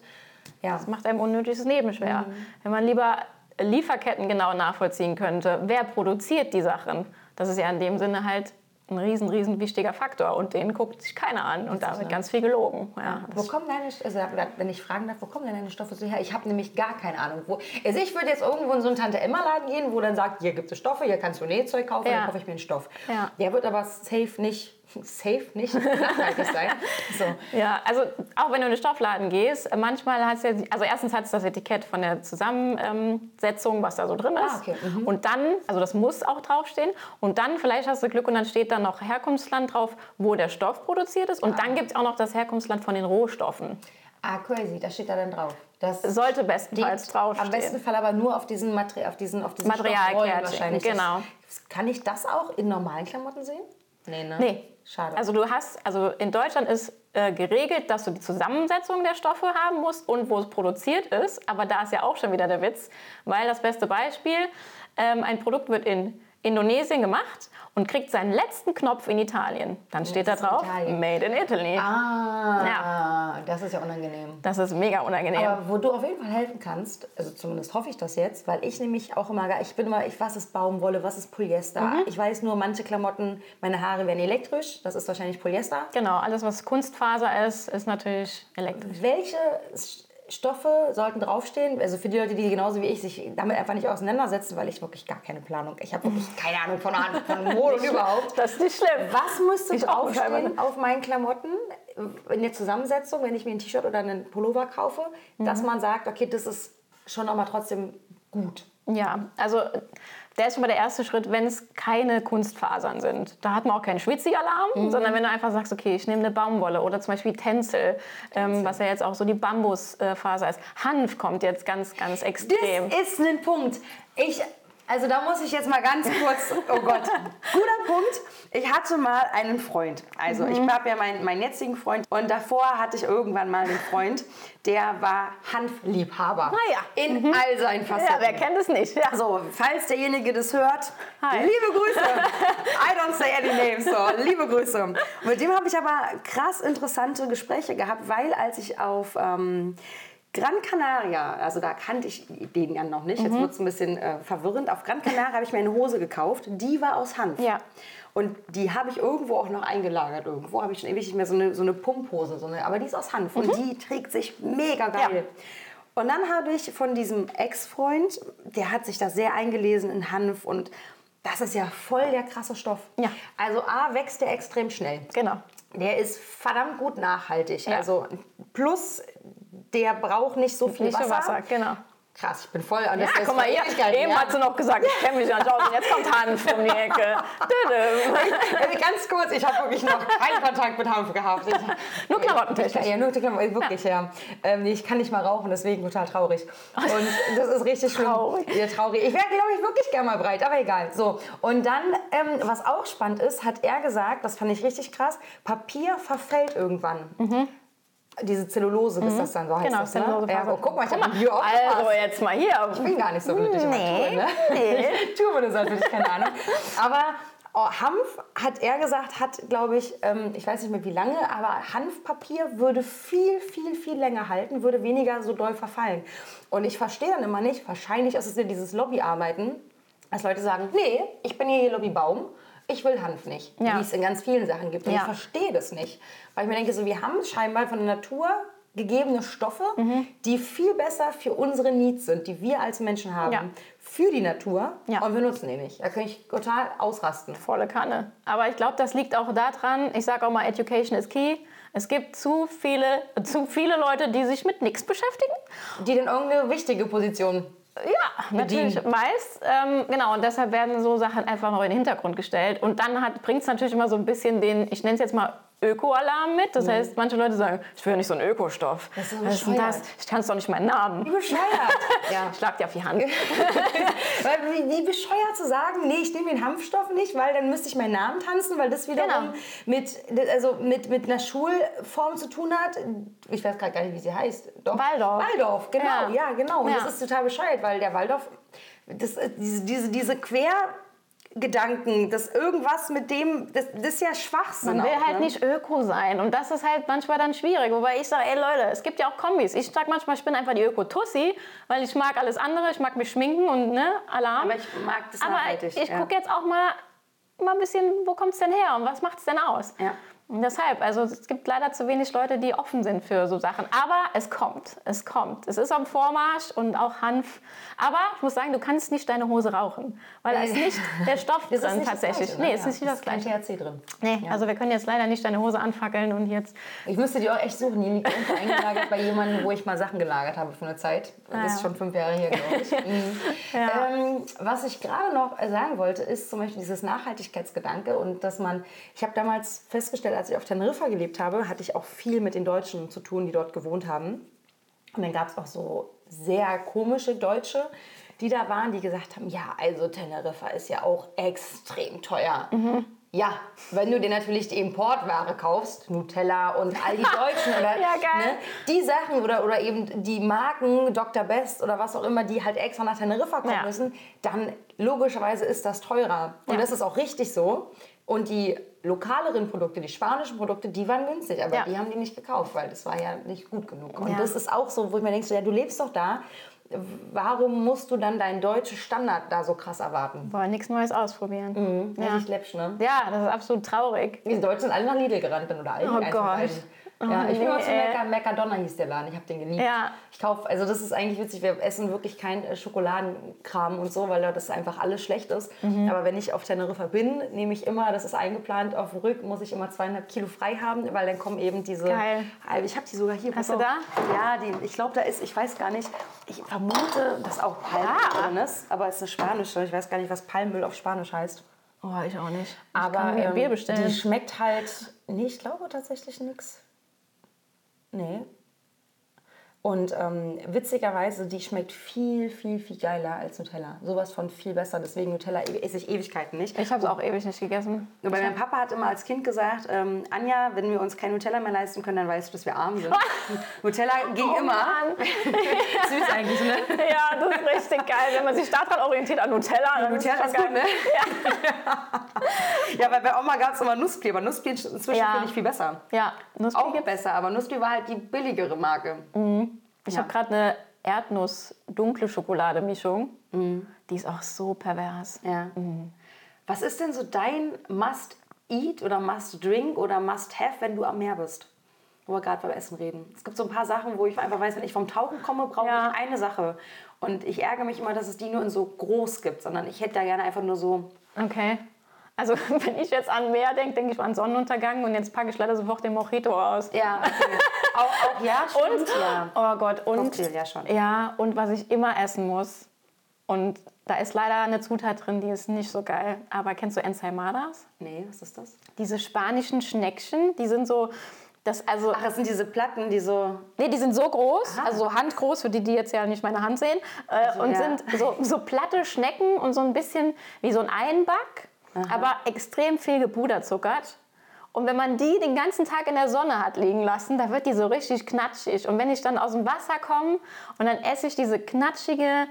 ja, Das macht einem unnötiges Leben schwer. Mhm. Wenn man lieber Lieferketten genau nachvollziehen könnte, wer produziert die Sachen, das ist ja in dem Sinne halt ein riesen, riesen wichtiger Faktor und den guckt sich keiner an und da wird ganz viel gelogen. Ja, wo kommen deine, also wenn ich fragen darf, wo kommen denn deine Stoffe so her? Ich habe nämlich gar keine Ahnung. Wo, also ich würde jetzt irgendwo in so einen Tante-Emma-Laden gehen, wo dann sagt, hier gibt es Stoffe, hier kannst du Nähzeug kaufen, Ja. dann kaufe ich mir einen Stoff. Ja. Der wird aber safe nicht, safe nicht nachhaltig sein. So. ja, also auch wenn du in den Stoffladen gehst, manchmal hat es ja, also erstens hat es das Etikett von der Zusammensetzung, was da so drin ist. Ah, okay. Mhm. Und dann, also das muss auch draufstehen. Und dann vielleicht hast du Glück und dann steht dann noch Herkunftsland drauf, wo der Stoff produziert ist. Und dann gibt es auch noch das Herkunftsland von den Rohstoffen. Ah, crazy, das steht da dann drauf. Das Sollte bestenfalls draufstehen. Am besten Fall aber nur auf diesen, Materi auf diesen, auf diesen Materialkärtchen, wahrscheinlich. genau. Das, kann ich das auch in normalen Klamotten sehen? Nee, ne? Nee. Schade. Also du hast, also in Deutschland ist äh, geregelt, dass du die Zusammensetzung der Stoffe haben musst und wo es produziert ist. Aber da ist ja auch schon wieder der Witz, weil das beste Beispiel, ähm, ein Produkt wird in Indonesien gemacht und kriegt seinen letzten Knopf in Italien. Dann steht da drauf, Italien. Made in Italy. Ah, das ist ja unangenehm. Das ist mega unangenehm. Aber wo du auf jeden Fall helfen kannst, also zumindest hoffe ich das jetzt, weil ich nämlich auch immer, ich bin immer, ich, was ist Baumwolle, was ist Polyester? Mhm. Ich weiß nur, manche Klamotten, meine Haare werden elektrisch, das ist wahrscheinlich Polyester. genau, alles was Kunstfaser ist, ist natürlich elektrisch. Welche Stoffe sollten draufstehen? Also für die Leute, die genauso wie ich sich damit einfach nicht auseinandersetzen, weil ich wirklich gar keine Planung, ich habe wirklich keine Ahnung von, von Mode überhaupt. Das ist nicht schlimm. Was müsste Ich auch draufstehen auf meinen Klamotten in der Zusammensetzung, wenn ich mir ein T-Shirt oder einen Pullover kaufe, dass man sagt, okay, das ist schon nochmal trotzdem gut. Ja, also der ist schon mal der erste Schritt, wenn es keine Kunstfasern sind. Da hat man auch keinen Schwitzi-Alarm, sondern wenn du einfach sagst, okay, ich nehme eine Baumwolle oder zum Beispiel Tencel, ähm, was ja jetzt auch so die Bambusfaser ist. Hanf kommt jetzt ganz, ganz extrem. Das ist ein Punkt. Ich, also da muss ich jetzt mal ganz kurz, oh Gott, guter Punkt. Ich hatte mal einen Freund. Also ich habe ja meinen, meinen jetzigen Freund und davor hatte ich irgendwann mal einen Freund, der war Hanfliebhaber. Ah ja. In all seinen Facetten. ja, wer kennt es nicht? Ja. So, falls derjenige das hört, Hi. liebe Grüße. I don't say any names, so, liebe Grüße. Mit dem habe ich aber krass interessante Gespräche gehabt, weil als ich auf ähm, Gran Canaria, also da kannte ich den ja noch nicht, jetzt Mhm. wird es ein bisschen äh, verwirrend, auf Gran Canaria habe ich mir eine Hose gekauft, die war aus Hanf. Ja. Und die habe ich irgendwo auch noch eingelagert. Irgendwo habe ich schon ewig nicht mehr so eine, so eine Pumphose, so eine, aber die ist aus Hanf und die trägt sich mega geil. Mhm. Ja. Und dann habe ich von diesem Ex-Freund, der hat sich da sehr eingelesen in Hanf und das ist ja voll der krasse Stoff. Ja. Also A, wächst der extrem schnell. Genau. Der ist verdammt gut nachhaltig. Ja. Also plus, der braucht nicht so viel Nicht Wasser. Wasser, genau. Krass, ich bin voll an das Ja, guck mal. Ewigkeiten, Eben ja. hat sie noch gesagt, ich kenne mich ja nicht aus. Und jetzt kommt Hanf um die Ecke. <laughs> Ganz kurz, ich habe wirklich noch keinen Kontakt mit Hanf gehabt. Ich, Nur klamottentechnisch. Ja, nur Klamotten, wirklich, ja. Ähm, nee, ich kann nicht mal rauchen, deswegen total traurig. Und das ist richtig schlimm. Traurig. Ja, traurig. Ich wäre, glaube ich, wirklich gerne mal breit, aber egal. So, und dann, ähm, was auch spannend ist, hat er gesagt, das fand ich richtig krass, Papier verfällt irgendwann. Diese Zellulose, bis das dann so heißt. Genau, das, ne? Ja, oh, guck mal, ich habe auch Also jetzt mal hier. ich bin gar nicht so glücklich Nee, Natur, ne? nee. Tue mir das als hätte ich keine Ahnung. Aber oh, Hanf, hat er gesagt, hat, glaube ich, ähm, ich weiß nicht mehr wie lange, aber Hanfpapier würde viel, viel, viel länger halten, würde weniger so doll verfallen. Und ich verstehe dann immer nicht, wahrscheinlich ist es ja dieses Lobbyarbeiten, dass Leute sagen, nee, ich bin hier Lobbybaum, ich will Hanf nicht, Ja. wie es in ganz vielen Sachen gibt. Und Ja. ich verstehe das nicht. Weil ich mir denke, so, wir haben scheinbar von der Natur gegebene Stoffe, Mhm. die viel besser für unsere Needs sind, die wir als Menschen haben, Ja. für die Natur Ja. und wir nutzen die nicht. Da kann ich total ausrasten. Volle Kanne. Aber ich glaube, das liegt auch daran, ich sage auch mal, Education is key. Es gibt zu viele, <laughs> zu viele Leute, die sich mit nichts beschäftigen. Die dann irgendeine wichtige Position. Ja, natürlich meist. Ähm, genau, und deshalb werden so Sachen einfach noch in den Hintergrund gestellt. Und dann bringt es natürlich immer so ein bisschen den, ich nenne es jetzt mal Öko-Alarm mit. Das heißt, manche Leute sagen, ich will nicht so einen Ökostoff. Das ist so ist denn das? Ich kann es doch nicht meinen Namen. Bescheuert. <laughs> ja. Schlag dir auf die Hand. <laughs> Weil wie, wie bescheuert zu sagen, nee, ich nehme den Hanfstoff nicht, weil dann müsste ich meinen Namen tanzen, weil das wiederum Genau. mit, also mit, mit einer Schulform zu tun hat. Ich weiß gerade gar nicht, wie sie heißt. Doch. Waldorf. Waldorf, genau, ja, Ja. genau. Und Ja. das ist total bescheuert, weil der Waldorf, das, diese, diese, diese Quergedanken, das irgendwas mit dem, das, das ist ja Schwachsinn. Man will auch, halt ne? nicht öko sein und das ist halt manchmal dann schwierig. Wobei ich sage, ey Leute, es gibt ja auch Kombis. Ich sag manchmal, ich bin einfach die Öko-Tussi, weil ich mag alles andere, ich mag mich schminken und ne, Alarm. Aber ich mag das Aber nachhaltig, ich ja. gucke jetzt auch mal, mal ein bisschen, wo kommt es denn her und was macht es denn aus? Ja. Deshalb, also es gibt leider zu wenig Leute, die offen sind für so Sachen. Aber es kommt, es kommt. Es ist am Vormarsch und auch Hanf. Aber ich muss sagen, du kannst nicht deine Hose rauchen, weil da ist nicht der Stoff <laughs> ist drin nicht das tatsächlich. Gleiche, nee, ne? es ist nicht das kein Gleiche. THC drin. Nee, also wir können jetzt leider nicht deine Hose anfackeln und jetzt. Ich müsste die auch echt suchen. Die liegt irgendwo eingelagert bei jemandem, wo ich mal Sachen gelagert habe für eine Zeit. Das ist ja. schon fünf Jahre her, glaube ich. Mhm. <laughs> ähm, was ich gerade noch sagen wollte, ist zum Beispiel dieses Nachhaltigkeitsgedanke und dass man, ich habe damals festgestellt, als ich auf Teneriffa gelebt habe, hatte ich auch viel mit den Deutschen zu tun, die dort gewohnt haben. Und dann gab es auch so sehr komische Deutsche, die da waren, die gesagt haben, ja, also Teneriffa ist ja auch extrem teuer. Ja, wenn du dir natürlich die Importware kaufst, Nutella und all die <laughs> Deutschen oder Ja. Ne, die Sachen oder, oder eben die Marken, Dr. Best oder was auch immer, die halt extra nach Teneriffa kommen Ja. müssen, dann logischerweise ist das teurer. Und Ja. das ist auch richtig so. Und die lokaleren Produkte, die spanischen Produkte, die waren günstig, aber Ja. die haben die nicht gekauft, weil das war ja nicht gut genug. Und Ja. das ist auch so, wo ich mir denke, ja, du lebst doch da, warum musst du dann deinen deutschen Standard da so krass erwarten? Wollen nichts Neues ausprobieren. Ja. Ja. Richtig läppsch, ne? ja, das ist absolut traurig. Die Deutschen sind alle nach Lidl gerannt, da Aldi Oh eins von Beiden. Ja, ich bin nee, mal zu ey. Mecker, Meckadonna hieß der Laden, ich habe den geliebt. Ja. Ich kaufe, also das ist eigentlich witzig, wir essen wirklich kein äh, Schokoladenkram und so, weil da das einfach alles schlecht ist. Mhm. Aber wenn ich auf Teneriffa bin, nehme ich immer, das ist eingeplant, auf dem Rück muss ich immer zweieinhalb Kilo frei haben, weil dann kommen eben diese... Geil. Ich habe die sogar hier. Hast du auf. Ja, die, ich glaube, da ist, ich weiß gar nicht, ich vermute, dass auch Palmöl drin ist, aber es ist eine spanische, ich weiß gar nicht, was Palmöl auf Spanisch heißt. Oh, ich auch nicht. Ich Aber ähm, Bier bestellen. die schmeckt halt, nee, ich glaube tatsächlich nichts. Nee. Und ähm, witzigerweise, die schmeckt viel, viel, viel geiler als Nutella. Sowas von viel besser. Deswegen Nutella e- esse ich Ewigkeiten nicht. Ich habe es auch ewig nicht gegessen. Wobei mein Papa hat immer als Kind gesagt, ähm, Anja, wenn wir uns kein Nutella mehr leisten können, dann weißt du, dass wir arm sind. <laughs> Nutella ging immer. Mann. <laughs> Süß eigentlich, ne? Ja, das ist richtig geil. Wenn man sich daran orientiert an Nutella, dann Nutella ist ist gut, ne? <laughs> Ja, weil bei Oma gab es immer Nusspi, aber Nusspi inzwischen Ja. finde ich viel besser. Ja, Nusspi Auch gibt's. besser, aber Nusspi war halt die billigere Marke. Ich Ja. habe gerade eine Erdnuss-dunkle Schokolade-Mischung. Mhm. Die ist auch so pervers. Ja. Was ist denn so dein Must-Eat oder Must-Drink oder Must-Have, wenn du am Meer bist? Wo wir gerade beim Essen reden. Es gibt so ein paar Sachen, wo ich einfach weiß, wenn ich vom Tauchen komme, brauche Ja. ich eine Sache. Und ich ärgere mich immer, dass es die nur in so groß gibt, sondern ich hätte da gerne einfach nur so. Okay. Also, <laughs> wenn ich jetzt an Meer denke, denke ich an Sonnenuntergang und jetzt packe ich leider sofort den Mojito aus. Ja, okay. Auch, auch ja, Und, stimmt, ja. oh Gott, und, Cocktail, ja schon. ja, und was ich immer essen muss. Und da ist leider eine Zutat drin, die ist nicht so geil. Aber kennst du Ensaimadas? Nee, was ist das? Diese spanischen Schneckchen, die sind so, das also, Ach, das sind diese Platten, die so. nee, die sind so groß, Aha. also so handgroß, für die, die jetzt ja nicht meine Hand sehen, äh, und ja. sind so, so platte Schnecken und so ein bisschen wie so ein Einback, aber extrem viel gepuderzuckert. Und wenn man die den ganzen Tag in der Sonne hat liegen lassen, da wird die so richtig knatschig. Und wenn ich dann aus dem Wasser komme und dann esse ich diese knatschige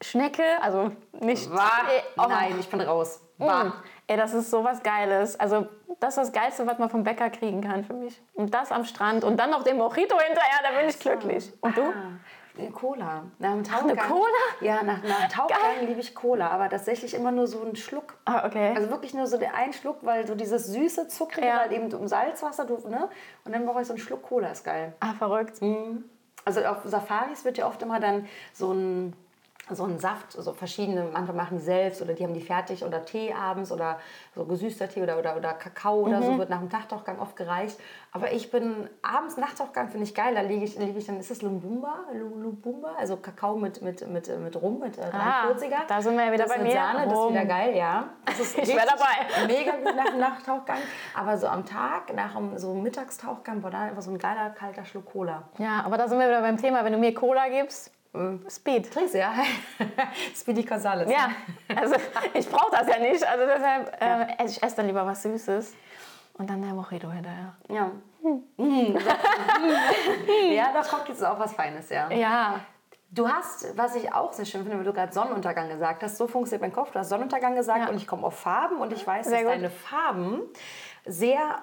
Schnecke, also nicht... Äh, oh. Nein, ich bin raus. Mm. Bah. Ey, das ist so was Geiles. Also, das ist das Geilste, was man vom Bäcker kriegen kann für mich. Und das am Strand und dann noch den Mojito hinterher, da bin ich glücklich. Und du? Cola. Nach dem Tauchgang. eine Cola? Ja, nach, nach Tauchgang liebe ich Cola, aber tatsächlich immer nur so einen Schluck. Ah, okay. Also wirklich nur so den einen Schluck, weil so dieses süße, zuckrige, Ja. halt eben um Salzwasser, du, ne? Und dann brauche ich so einen Schluck Cola, ist geil. ah, verrückt. Also auf Safaris wird ja oft immer dann so ein, so ein Saft, so verschiedene, manche machen die selbst oder die haben die fertig oder Tee abends oder so gesüßter Tee oder, oder, oder Kakao oder Mhm. so wird nach dem Nachtauchgang oft gereicht. Aber ich bin abends Nachtauchgang finde ich geil, da liege ich, liege ich dann, ist das Lumbumba? Lu- Lubumba? Also Kakao mit, mit, mit, mit Rum, mit äh, Ah, 43er. da sind wir ja wieder das bei mir. Sahne, das ist wieder geil, ja. Das ist <laughs> Ich wär richtig dabei. <laughs> Mega gut nach dem Nachtauchgang. Aber so am Tag, nach dem so Mittagstauchgang, war da einfach so ein geiler, kalter Schluck Cola. Ja, aber da sind wir wieder beim Thema. Wenn du mir Cola gibst, Speed. Trinkst du, ja? <laughs> Speedy Gonzales. Ja, also ich brauche das ja nicht. Also deshalb, äh, ich esse dann lieber was Süßes. Und dann der Mojito hinterher. Ja. Mm. <laughs> ja, doch, Cocktails ist auch was Feines, ja. Ja, Du hast, was ich auch sehr schön finde, weil du gerade Sonnenuntergang gesagt hast, so funktioniert mein Kopf. Du hast Sonnenuntergang gesagt Ja. und ich komme auf Farben und ich weiß, Sehr dass gut. deine Farben sehr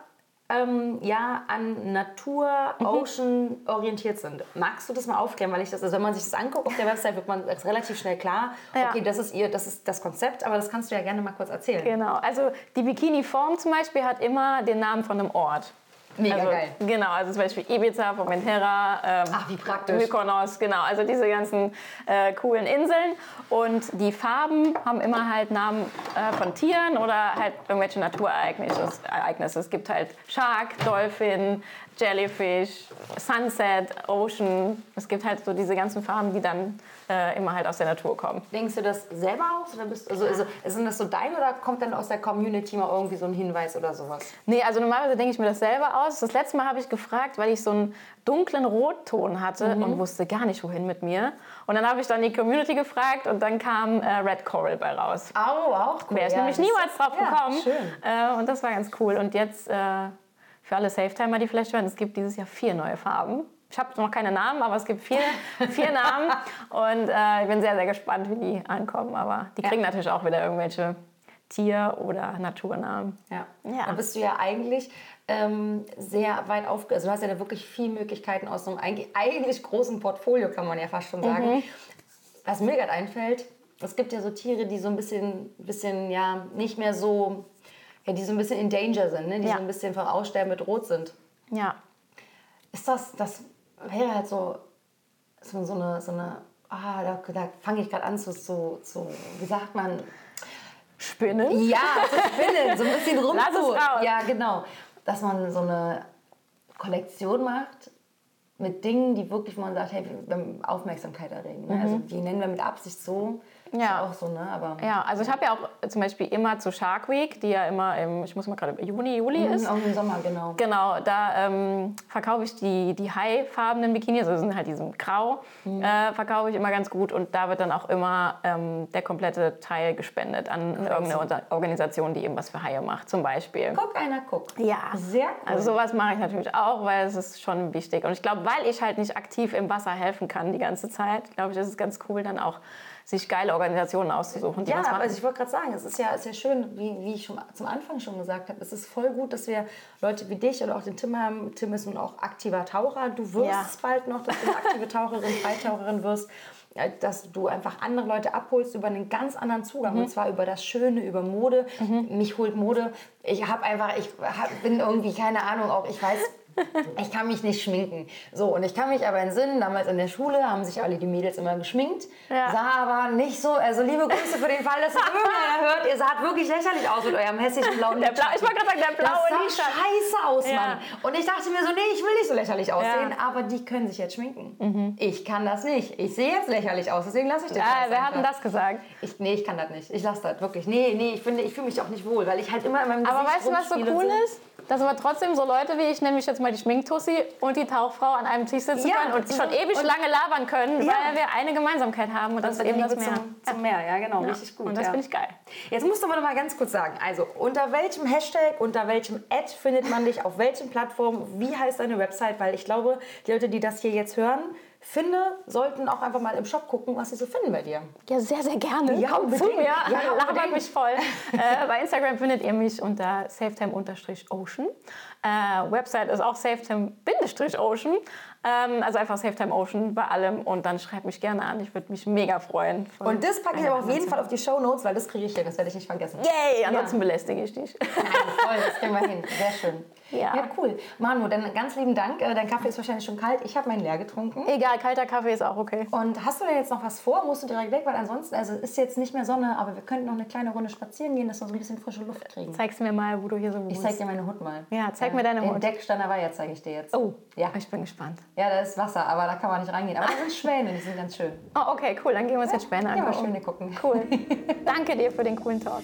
ähm, ja, an Natur, Mhm. Ocean orientiert sind. Magst du das mal aufklären? Weil ich das, also wenn man sich das anguckt auf der Website, wird man relativ schnell klar, Ja. okay, das ist ihr, das ist das Konzept, aber das kannst du ja gerne mal kurz erzählen. genau. Also die Bikini-Form zum Beispiel hat immer den Namen von einem Ort. Mega also, geil. Genau, also zum Beispiel Ibiza, Formentera, ähm, Ach, wie praktisch. Mykonos, genau, also diese ganzen äh, coolen Inseln. Und die Farben haben immer halt Namen äh, von Tieren oder halt irgendwelche Naturereignisse. Ereignisse. Es gibt halt Shark, Dolphin, Jellyfish, Sunset, Ocean. Es gibt halt so diese ganzen Farben, die dann äh, immer halt aus der Natur kommen. Denkst du das selber aus? Oder bist, also, also, sind das so dein oder kommt dann aus der Community mal irgendwie so ein Hinweis oder sowas? Nee, also normalerweise denke ich mir das selber aus. Das letzte Mal habe ich gefragt, weil ich so einen dunklen Rotton hatte Mhm. und wusste gar nicht, wohin mit mir. Und dann habe ich dann die Community gefragt und dann kam äh, Red Coral bei raus. Au, auch cool. Wäre ich Ja, nämlich niemals drauf ja, gekommen. Schön. Äh, und das war ganz cool. Und jetzt äh, für alle Safetimer, die vielleicht hören, es gibt dieses Jahr vier neue Farben. Ich habe noch keine Namen, aber es gibt vier, vier Namen. Und äh, ich bin sehr, sehr gespannt, wie die ankommen. Aber die kriegen natürlich auch wieder irgendwelche Tier- oder Naturnamen. Ja. Ja. Da bist du ja eigentlich ähm, sehr weit aufge... Also du hast ja da wirklich viele Möglichkeiten aus so einem eigentlich, eigentlich großen Portfolio, kann man ja fast schon sagen. Mhm. Was mir gerade einfällt, es gibt ja so Tiere, die so ein bisschen, bisschen ja, nicht mehr so... Ja, die so ein bisschen in Danger sind, ne? die Ja. so ein bisschen vom Aussterben bedroht sind. Ja. Ist das, das wäre halt so, so, so eine, so eine ah, da, da fange ich gerade an zu, zu, zu, wie sagt man, Spinnen. ja, zu spinnen, so ein bisschen rum <laughs> Lass es zu. raus. Ja, genau. Dass man so eine Kollektion macht mit Dingen, die wirklich, man sagt, hey, Aufmerksamkeit erregen. Ne? Also die nennen wir mit Absicht so. Mhm. Ja. Auch so, ne? Aber Ja, also ich habe ja auch zum Beispiel immer zu Shark Week, die ja immer im, ich muss mal gerade, Juni, Juli ist. auch im Sommer, genau. Genau, da ähm, verkaufe ich die, die haifarbenen Bikinis, also sind halt diesem Grau, äh, verkaufe ich immer ganz gut und da wird dann auch immer ähm, der komplette Teil gespendet an irgendeine Unter- Organisation, die eben was für Haie macht, zum Beispiel. Guck, einer guckt. Ja, Sehr cool. Also sowas mache ich natürlich auch, weil es ist schon wichtig. Und ich glaube, weil ich halt nicht aktiv im Wasser helfen kann die ganze Zeit, glaube ich, ist es ganz cool, dann auch sich geile Organisationen auszusuchen, die Ja, also ich wollte gerade sagen, es ist ja, ist ja schön, wie, wie ich schon zum Anfang schon gesagt habe, es ist voll gut, dass wir Leute wie dich oder auch den Tim haben. Tim ist nun auch aktiver Taucher. Du wirst Ja. es bald noch, dass du eine aktive Taucherin, <laughs> Freitaucherin wirst. äh, Dass du einfach andere Leute abholst über einen ganz anderen Zugang. Mhm. Und zwar über das Schöne, über Mode. Mich holt Mode. Ich habe einfach, ich hab, bin irgendwie, keine Ahnung, auch ich weiß, <laughs> ich kann mich nicht schminken. So, und ich kann mich aber entsinnen, damals in der Schule haben sich alle die Mädels immer geschminkt. Ja. Sah aber nicht so, also liebe Grüße für den Fall, dass es irgendeiner hört. Ihr saht wirklich lächerlich aus mit eurem hässlichen blauen der Blau, ich wollte gerade sagen, der blaue Das sah scheiße aus, Ja. Mann. Und ich dachte mir so, nee, ich will nicht so lächerlich aussehen. Ja. Mhm. Aber die können sich jetzt schminken. Ich kann das nicht. Ich sehe jetzt lächerlich aus, deswegen lasse ich den Ja, Scheiß wer hat denn das gesagt? Ich, nee, ich kann das nicht. Ich lasse das wirklich. Nee, nee, ich finde, ich fühle mich auch nicht wohl, weil ich halt immer in meinem Aber Gesicht weißt du, was so cool ist? Dass aber trotzdem so Leute wie ich, nämlich jetzt mal die Schminktussi und die Tauchfrau an einem Tisch sitzen Ja, können und schon ewig und- lange labern können, Ja. weil wir eine Gemeinsamkeit haben und das, Das ist eben das Meer. zum, zum Meer. Ja, genau. Ja. Richtig gut. Und das finde ich geil. Jetzt musst du aber noch mal ganz kurz sagen, also unter welchem Hashtag, unter welchem Ad findet man dich, auf welchen Plattformen, wie heißt deine Website? Weil ich glaube, die Leute, die das hier jetzt hören, finde, sollten auch einfach mal im Shop gucken, was sie so finden bei dir. Ja, sehr, sehr gerne. Ja, Kommt zu mir, Ja, labert unbedingt. mich voll. <laughs> äh, bei Instagram findet ihr mich unter safetime-ocean. Äh, Website ist auch safetime-ocean. Ähm, also einfach Safetime Ocean bei allem und dann schreibt mich gerne an. Ich würde mich mega freuen. Und das packe ich aber auf jeden Fall auf die Show Notes, weil das kriege ich hin, das werde ich nicht vergessen. Yay, ansonsten Ja. belästige ich dich. Nein, voll, das kriegen wir hin. Sehr schön. Ja. ja, cool. Manu, dann ganz lieben Dank. Äh, Dein Kaffee ist wahrscheinlich schon kalt. Ich habe meinen leer getrunken. Egal, kalter Kaffee ist auch okay. Und hast du denn jetzt noch was vor? Musst du direkt weg? Weil ansonsten, also ist jetzt nicht mehr Sonne, aber wir könnten noch eine kleine Runde spazieren gehen, dass wir so ein bisschen frische Luft kriegen. Zeigst mir mal, wo du hier so Ich wohnst. zeig dir meine Hut mal. Ja, zeig mir deine Den Hut. Deck Weiher zeige ich dir jetzt. Oh, Ja. ich bin gespannt. Ja, da ist Wasser, aber da kann man nicht reingehen. Aber da sind Schwäne, die sind ganz schön. Oh, okay, cool. Dann gehen wir uns jetzt Späne Ja, mal angucken. Schwäne gucken. Cool. <laughs> Danke dir für den coolen Talk.